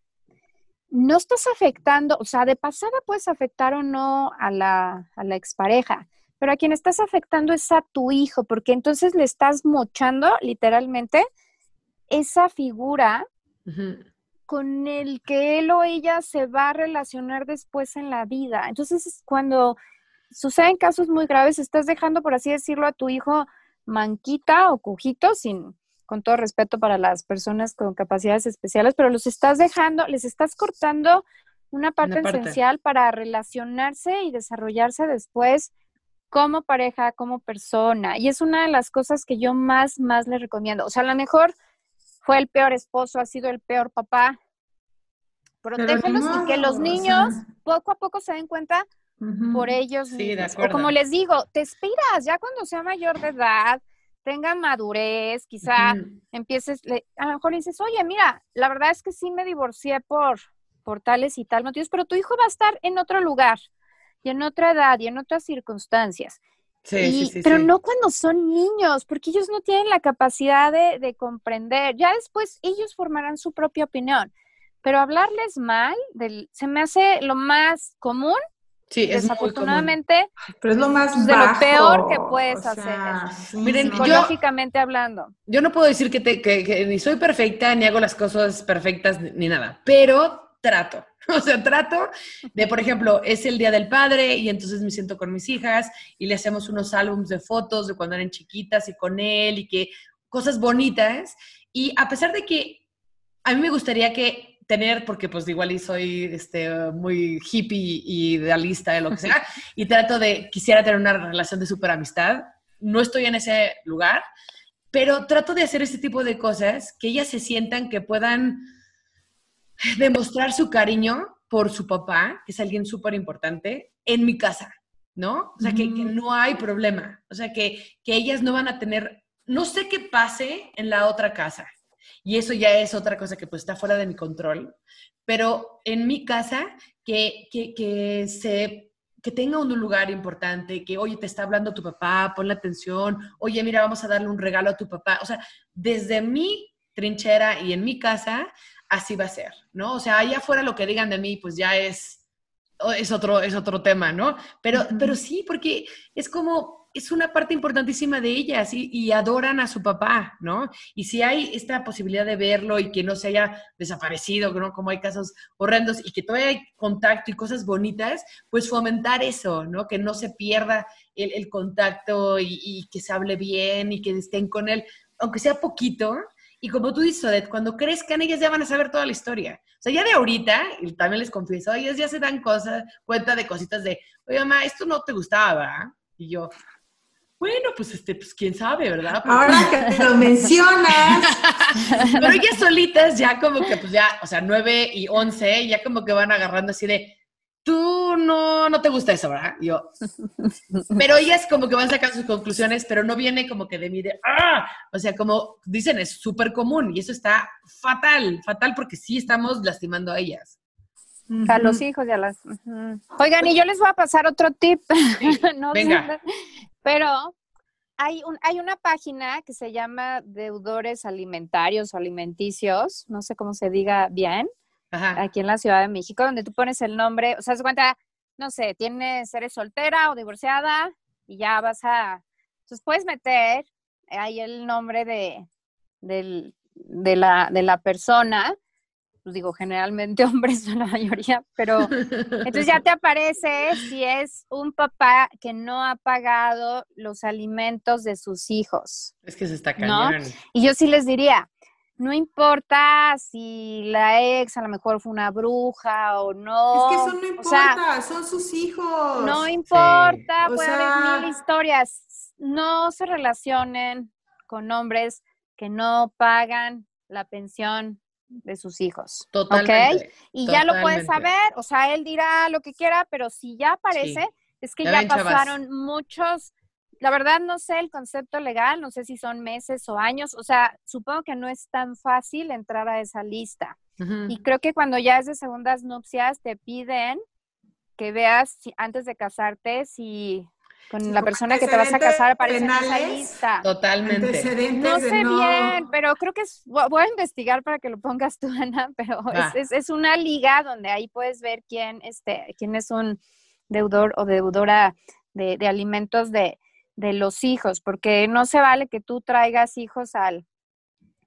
Speaker 3: no estás afectando, o sea, de pasada puedes afectar o no a la, a la expareja, pero a quien estás afectando es a tu hijo, porque entonces le estás mochando literalmente esa figura con el que él o ella se va a relacionar después en la vida. Entonces, cuando suceden casos muy graves, estás dejando, por así decirlo, a tu hijo manquita o cujito, sin, con todo respeto para las personas con capacidades especiales, pero los estás dejando, les estás cortando una parte, esencial para relacionarse y desarrollarse después como pareja, como persona. Y es una de las cosas que yo más, más les recomiendo. O sea, a lo mejor fue el peor esposo, ha sido el peor papá. Protégelos y que los niños poco a poco se den cuenta por ellos
Speaker 2: sí,
Speaker 3: O como les digo, te esperas ya cuando sea mayor de edad, tenga madurez, quizá empieces, a lo mejor dices, oye, mira, la verdad es que sí me divorcié por, por tales y tal motivos, pero tu hijo va a estar en otro lugar y en otra edad y en otras circunstancias.
Speaker 2: Sí, sí,
Speaker 3: pero no cuando son niños, porque ellos no tienen la capacidad de, comprender. Ya después ellos formarán su propia opinión. Pero hablarles mal del, se me hace lo más común.
Speaker 2: Sí, es
Speaker 3: desafortunadamente.
Speaker 4: Pero es lo más
Speaker 3: de lo peor que puedes hacer.
Speaker 2: Miren,
Speaker 3: psicológicamente hablando.
Speaker 2: Yo no puedo decir que, te, que ni soy perfecta, ni hago las cosas perfectas, ni nada. Pero trato. *laughs* O sea, trato de, por ejemplo, es el Día del Padre y entonces me siento con mis hijas y le hacemos unos álbumes de fotos de cuando eran chiquitas y con él y que cosas bonitas. Y a pesar de que a mí me gustaría que tener, porque pues igual y soy este, muy hippie y idealista de lo que sea, *laughs* y trato de, quisiera tener una relación de super amistad, no estoy en ese lugar, pero trato de hacer este tipo de cosas que ellas se sientan que puedan demostrar su cariño por su papá, que es alguien súper importante, en mi casa, ¿no? O sea, que, no hay problema. O sea, que, que ellas no van a tener, no sé qué pase en la otra casa. Y eso ya es otra cosa que pues está fuera de mi control. Pero en mi casa, que, que, que se que tenga un lugar importante, que, oye, te está hablando tu papá, ponle atención, oye, mira, vamos a darle un regalo a tu papá. O sea, desde mi trinchera y en mi casa, así va a ser, ¿no? O sea, allá afuera lo que digan de mí, pues ya es, es, otro, es otro tema, ¿no? Pero, pero sí, porque es como, es una parte importantísima de ellas y, adoran a su papá, ¿no? Y si hay esta posibilidad de verlo y que no se haya desaparecido, ¿no? Como hay casos horrendos y que todavía hay contacto y cosas bonitas, pues fomentar eso, ¿no? Que no se pierda el, contacto y, y, que se hable bien y que estén con él, aunque sea poquito, y como tú dices, Odette, cuando crezcan, ellas ya van a saber toda la historia. O sea, ya de ahorita, y también les confieso, ellas ya se dan cosas, cuenta de cositas de, oye, mamá, esto no te gustaba. Y yo, bueno, pues este, pues quién sabe, ¿verdad?
Speaker 4: Ahora que lo mencionas. *laughs*
Speaker 2: Pero ellas solitas ya como que, pues ya, o sea, nueve y once, ya como que van agarrando así de, tú no, no te gusta eso, ¿verdad? yo, pero ellas como que van sacando sus conclusiones, pero no viene como que de mí de, ah, o sea, como dicen, es súper común y eso está fatal, fatal porque sí estamos lastimando a ellas.
Speaker 3: A los hijos y a las... Oigan, y yo les voy a pasar otro tip. *laughs*
Speaker 2: venga.
Speaker 3: pero hay, un, hay una página que se llama Deudores Alimentarios o Alimenticios, no sé cómo se diga bien, aquí en la Ciudad de México, donde tú pones el nombre, o sea, se cuenta, no sé, tienes, eres soltera o divorciada y ya vas a, entonces puedes meter ahí el nombre de, de, la, de la persona, pues digo, generalmente *laughs* hombres son la mayoría, pero entonces ya te aparece si es un papá que no ha pagado los alimentos de sus hijos.
Speaker 2: Es que se está cañón.
Speaker 3: Y yo sí les diría, no importa si la ex a lo mejor fue una bruja o no.
Speaker 4: Es que eso no importa, son sus hijos.
Speaker 3: No importa, puede haber mil historias. No se relacionen con hombres que no pagan la pensión de sus hijos.
Speaker 2: Totalmente.
Speaker 3: Y ya lo puedes saber, o sea, él dirá lo que quiera, pero si ya aparece, es que ya, pasaron muchos la verdad no sé el concepto legal, no sé si son meses o años, o sea, supongo que no es tan fácil entrar a esa lista. Y creo que cuando ya es de segundas nupcias te piden que veas antes de casarte si con la persona que te vas a casar aparece en esa lista.
Speaker 2: Totalmente.
Speaker 3: No sé bien, pero creo que es, voy a investigar para que lo pongas tú, *laughs* Ana, pero es, es, una liga donde ahí puedes ver quién, este, quién es un deudor o deudora de, alimentos de, de, los hijos, porque no se vale que tú traigas hijos al,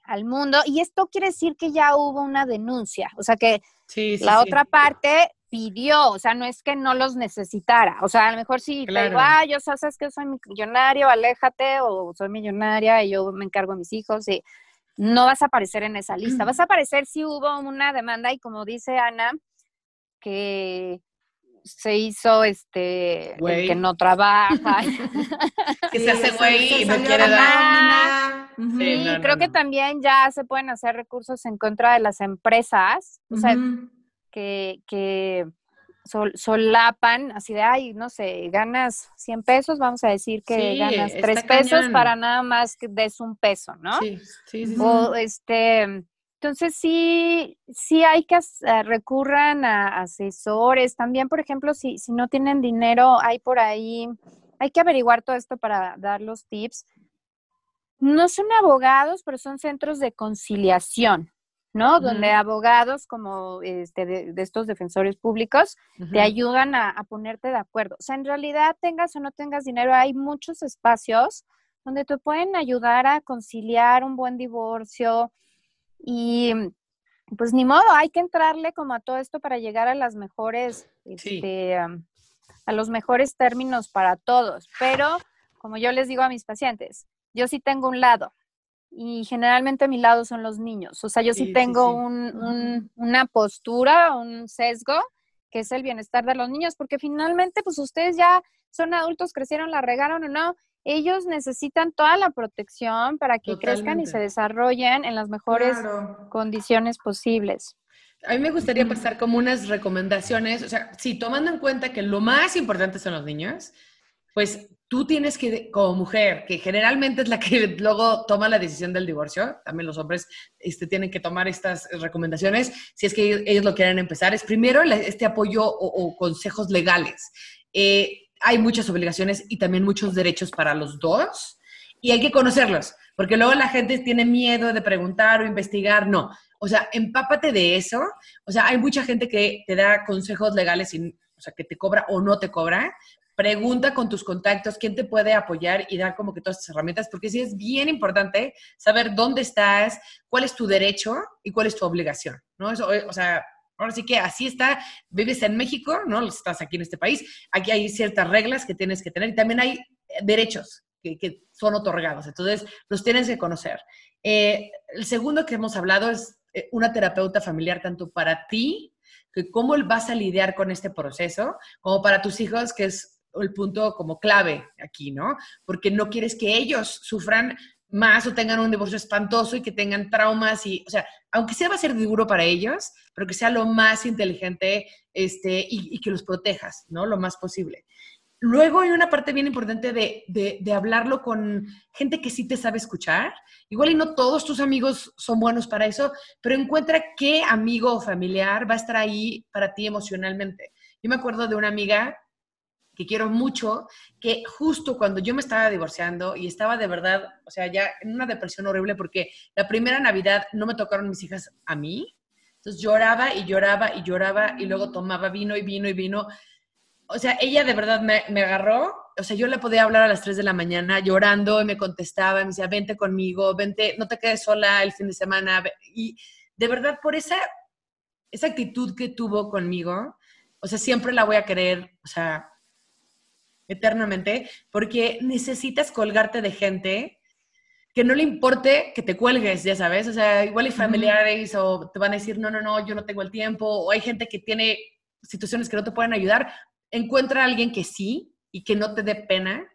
Speaker 3: al mundo. Y esto quiere decir que ya hubo una denuncia, o sea que la otra parte pidió, o sea, no es que no los necesitara, o sea, a lo mejor si te digo, ah, yo sabes que soy millonario, aléjate, o soy millonaria y yo me encargo de mis hijos, y no vas a aparecer en esa lista, vas a *clears throat* aparecer si hubo una demanda y como dice Ana, que se hizo este que no trabaja. *laughs* *laughs*
Speaker 2: Que se hace güey y no quiere dar
Speaker 3: sí, creo que también ya se pueden hacer recursos en contra de las empresas o sea que, que solapan así de ay no sé ganas 100 pesos vamos a decir que ganas 3 pesos para nada más que des un peso no sí sí sí, o este entonces sí, sí hay que uh, recurran a asesores. También, por ejemplo, si, si no tienen dinero, hay por ahí, hay que averiguar todo esto para dar los tips. No son abogados, pero son centros de conciliación, ¿no? Donde abogados como este, de, estos defensores públicos te ayudan a, a, ponerte de acuerdo. O sea, en realidad tengas o no tengas dinero, hay muchos espacios donde te pueden ayudar a conciliar un buen divorcio, y pues ni modo, hay que entrarle como a todo esto para llegar a las mejores, este, a los mejores términos para todos. Pero, como yo les digo a mis pacientes, yo sí tengo un lado y generalmente mi lado son los niños. O sea, yo sí, tengo Un, una postura, un sesgo, que es el bienestar de los niños, porque finalmente, pues ustedes ya son adultos, crecieron, la regaron o no, ellos necesitan toda la protección para que crezcan y se desarrollen en las mejores condiciones posibles.
Speaker 2: A mí me gustaría pasar como unas recomendaciones, o sea, si tomando en cuenta que lo más importante son los niños, pues tú tienes que, como mujer, que generalmente es la que *laughs* luego toma la decisión del divorcio, también los hombres este, tienen que tomar estas recomendaciones, si es que ellos, lo quieren empezar, es primero este apoyo o, consejos legales. Eh, hay muchas obligaciones y también muchos derechos para los dos y hay que conocerlos, porque luego la gente tiene miedo de preguntar o investigar, no. O sea, empápate de eso. O sea, hay mucha gente que te da consejos legales, y, o sea, que te cobra o no te cobra. Pregunta con tus contactos quién te puede apoyar y dar como que todas estas herramientas, porque sí es bien importante saber dónde estás, cuál es tu derecho y cuál es tu obligación, ¿no? Eso, o sea, Ahora sí que así está, vives en México, ¿no? Estás aquí en este país, aquí hay ciertas reglas que tienes que tener y también hay derechos que, son otorgados, entonces los tienes que conocer. Eh, el segundo que hemos hablado es eh, una terapeuta familiar tanto para ti, que cómo vas a lidiar con este proceso, como para tus hijos, que es el punto como clave aquí, ¿no? Porque no quieres que ellos sufran más o tengan un divorcio espantoso y que tengan traumas y, o sea, aunque sea va a ser duro para ellos, pero que sea lo más inteligente este, y, que los protejas, ¿no? Lo más posible. Luego hay una parte bien importante de, de, hablarlo con gente que sí te sabe escuchar. Igual y no todos tus amigos son buenos para eso, pero encuentra qué amigo o familiar va a estar ahí para ti emocionalmente. Yo me acuerdo de una amiga que quiero mucho, que justo cuando yo me estaba divorciando y estaba de verdad, o sea, ya en una depresión horrible porque la primera Navidad no me tocaron mis hijas a mí, entonces lloraba y lloraba y lloraba y luego tomaba vino y vino y vino. O sea, ella de verdad me, me agarró, o sea, yo le podía hablar a las 3 de la mañana llorando y me contestaba, me decía, vente conmigo, vente, no te quedes sola el fin de semana. Y de verdad, por esa, esa actitud que tuvo conmigo, o sea, siempre la voy a querer, o sea, eternamente, porque necesitas colgarte de gente que no le importe que te cuelgues, ya sabes, o sea, igual hay familiares o te van a decir, no, no, no, yo no tengo el tiempo, o hay gente que tiene situaciones que no te pueden ayudar, encuentra a alguien que sí y que no te dé pena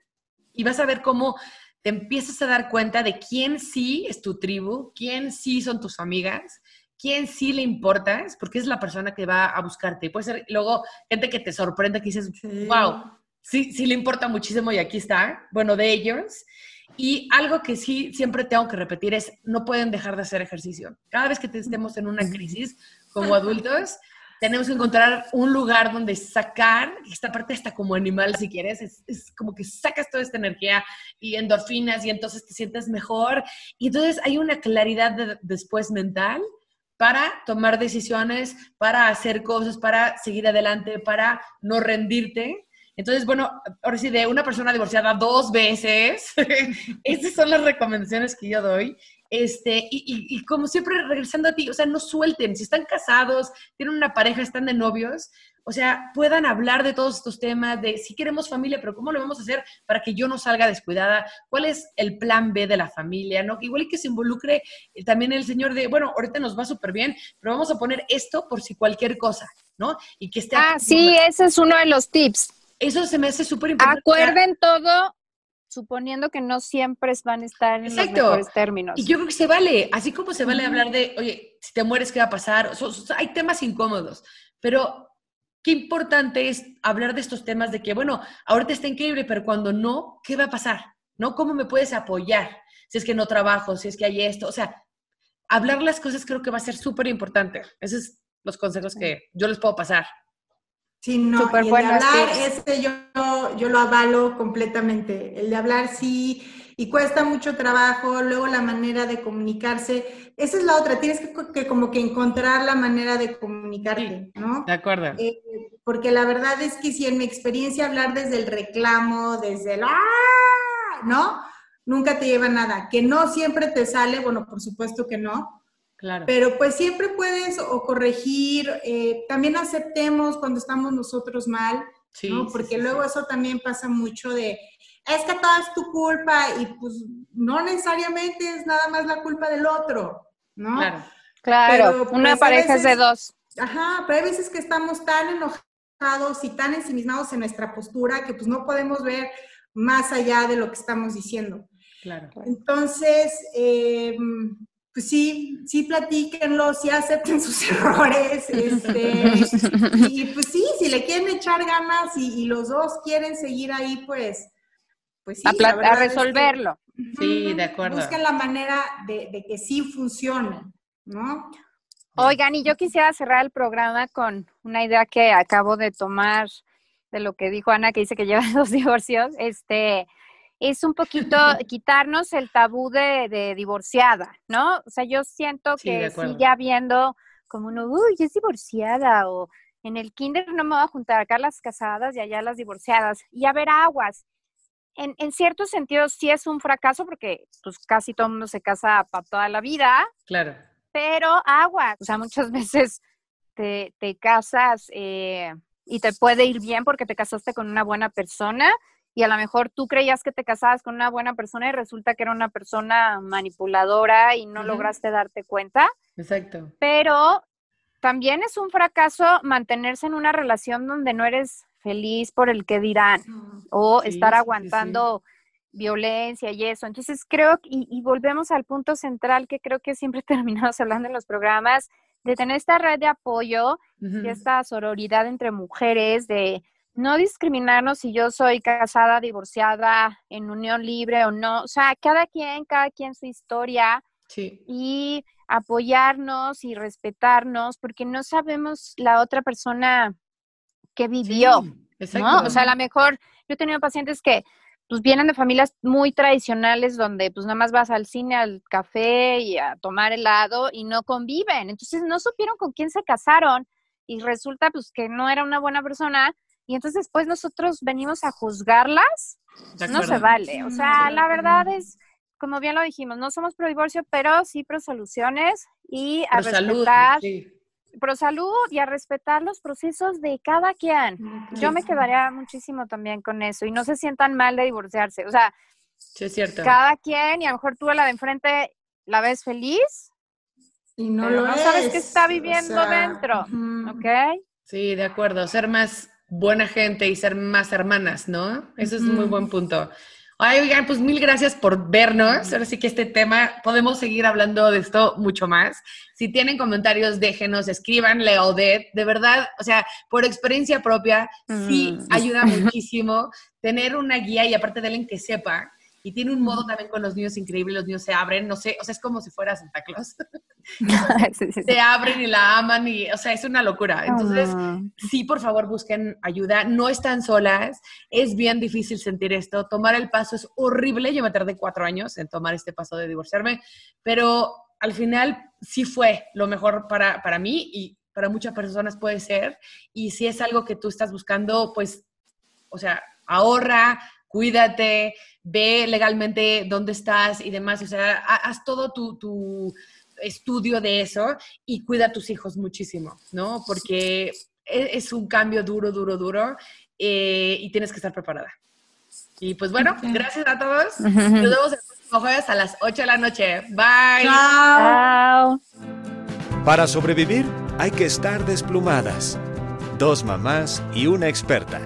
Speaker 2: y vas a ver cómo te empiezas a dar cuenta de quién sí es tu tribu, quién sí son tus amigas, quién sí le importas, porque es la persona que va a buscarte. Y puede ser luego gente que te sorprende, que dices, wow, sí, sí le importa muchísimo y aquí está, bueno, de ellos. Y algo que sí siempre tengo que repetir es, no pueden dejar de hacer ejercicio. Cada vez que estemos en una crisis como adultos, *laughs* tenemos que encontrar un lugar donde sacar, esta parte está como animal si quieres, es, como que sacas toda esta energía y endorfinas y entonces te sientes mejor. Y entonces hay una claridad después mental para tomar decisiones, para hacer cosas, para seguir adelante, para no rendirte Entonces, bueno, ahora sí, de una persona divorciada dos veces, *laughs* estas son las recomendaciones que yo doy. Este, y, y, como siempre, regresando a ti, o sea, no suelten, si están casados, tienen una pareja, están de novios, o sea, puedan hablar de todos estos temas, de si queremos familia, pero ¿cómo lo vamos a hacer para que yo no salga descuidada? ¿Cuál es el plan B de la familia? ¿no? Igual que se involucre eh, también el señor de, bueno, ahorita nos va súper bien, pero vamos a poner esto por si cualquier cosa, ¿no? Y que esté...
Speaker 3: Ah, sí, ese es uno de los tips.
Speaker 2: Eso se me hace súper importante.
Speaker 3: Acuerden todo suponiendo que no siempre van a estar en los mejores términos.
Speaker 2: Y yo creo que se vale, así como se vale hablar de, oye, si te mueres, ¿qué va a pasar? hay temas incómodos, pero qué importante es hablar de estos temas de que, bueno, ahorita está increíble, pero cuando no, ¿qué va a pasar? ¿No? ¿Cómo me puedes apoyar? Si es que no trabajo, si es que hay esto, o sea, hablar las cosas creo que va a ser súper importante. Esos son los consejos que yo les puedo pasar.
Speaker 4: Sí, no, y el de hablar, ese yo, yo lo avalo completamente. El de hablar sí, y cuesta mucho trabajo, luego la manera de comunicarse, esa es la otra, tienes que, como que encontrar la manera de comunicarte, ¿no?
Speaker 2: De acuerdo.
Speaker 4: Eh, porque la verdad es que si en mi experiencia hablar desde el reclamo, desde el ¡ah! ¿no? Nunca te lleva a nada. Que no siempre te sale, bueno, por supuesto que no, pero pues siempre puedes o corregir, eh, también aceptemos cuando estamos nosotros mal, ¿no? Porque luego eso también pasa mucho de, es que todo es tu culpa y pues no necesariamente es nada más la culpa del otro, ¿no?
Speaker 3: Claro, claro. una pues, pareja es de dos.
Speaker 4: Ajá, pero hay veces que estamos tan enojados y tan ensimismados en nuestra postura que pues no podemos ver más allá de lo que estamos diciendo.
Speaker 2: Claro.
Speaker 4: Entonces, eh, pues sí, sí platíquenlo, sí acepten *laughs* sus errores, este, y pues sí, si le quieren echar ganas y, los dos quieren seguir ahí, pues, pues sí.
Speaker 3: A, resolverlo.
Speaker 2: sí, de acuerdo.
Speaker 4: Busquen la manera de, que sí funcione, ¿no?
Speaker 3: Oigan, y yo quisiera cerrar el programa con una idea que acabo de tomar de lo que dijo Ana, que dice que lleva *laughs* dos divorcios. Este, es un poquito *laughs* quitarnos el tabú de, divorciada, ¿no? O sea, yo siento que sigue habiendo como uno, uy, es divorciada, o en el kinder no me voy a juntar acá las casadas y allá las divorciadas, y a ver aguas. En, en cierto sentido sí es un fracaso porque pues casi todo el mundo se casa para toda la vida.
Speaker 2: Claro.
Speaker 3: Pero aguas, o sea, muchas *laughs* veces te, te casas eh, y te puede ir bien porque te casaste con una buena persona, y a lo mejor tú creías que te casabas con una buena persona y resulta que era una persona manipuladora y no lograste darte cuenta.
Speaker 2: Exacto.
Speaker 3: Pero también es un fracaso mantenerse en una relación donde no eres feliz por el que dirán o estar aguantando violencia y eso. Entonces creo, y, y, volvemos al punto central que creo que siempre *laughs* terminamos hablando en los programas, de tener esta red de apoyo y esta sororidad entre mujeres, de no discriminarnos si yo soy casada, divorciada, en unión libre o no. O sea, cada quien, cada quien su historia.
Speaker 2: Sí.
Speaker 3: Y apoyarnos y respetarnos, porque no sabemos la otra persona que vivió. ¿no? O sea, a lo mejor yo he tenido pacientes que pues vienen de familias muy tradicionales donde pues nada más vas al cine, al café y a tomar helado y no conviven. Entonces no supieron con quién se casaron y resulta pues que no era una buena persona y entonces pues nosotros venimos a juzgarlas, no se vale. O sea, la verdad es, como bien lo dijimos, no somos pro divorcio, pero sí pro soluciones y a respetar. Pro salud y a respetar los procesos de cada quien. Yo me quedaría muchísimo también con eso y no se sientan mal de divorciarse. O sea,
Speaker 2: es cierto.
Speaker 3: cada quien y a lo mejor tú a la de enfrente la ves feliz
Speaker 4: y no lo no
Speaker 3: sabes qué está viviendo dentro, ¿ok?
Speaker 2: Sí, de acuerdo. Ser más buena gente y ser más hermanas, ¿no? Eso es un muy buen punto. Ay, oigan, pues mil gracias por vernos. Ahora sí que este tema, podemos seguir hablando de esto mucho más. Si tienen comentarios, déjenos, escríbanle a Odette. De verdad, o sea, por experiencia propia, sí mm. ayuda *laughs* muchísimo tener una guía y aparte de alguien que sepa y tiene un modo también con los niños increíble, los niños se abren, no sé, o sea, es como si fuera Santa Claus. *laughs* Se abren y la aman y, o sea, es una locura. Entonces, ah. sí, por favor, busquen ayuda, no están solas, es bien difícil sentir esto, tomar el paso es horrible, yo me tardé cuatro años en tomar este paso de divorciarme, pero al final sí fue lo mejor para, para mí y para muchas personas puede ser, y si es algo que tú estás buscando, pues o sea, ahorra, cuídate, ve legalmente dónde estás y demás, o sea, haz todo tu, estudio de eso y cuida a tus hijos muchísimo, ¿no? Porque e, es, un cambio duro, duro, duro eh, y tienes que estar preparada. Y pues bueno, gracias a todos. *laughs* Nos vemos el próximo jueves a las 8 de la noche. Bye.
Speaker 3: Chao.
Speaker 1: Para sobrevivir hay que estar desplumadas. Dos mamás y una experta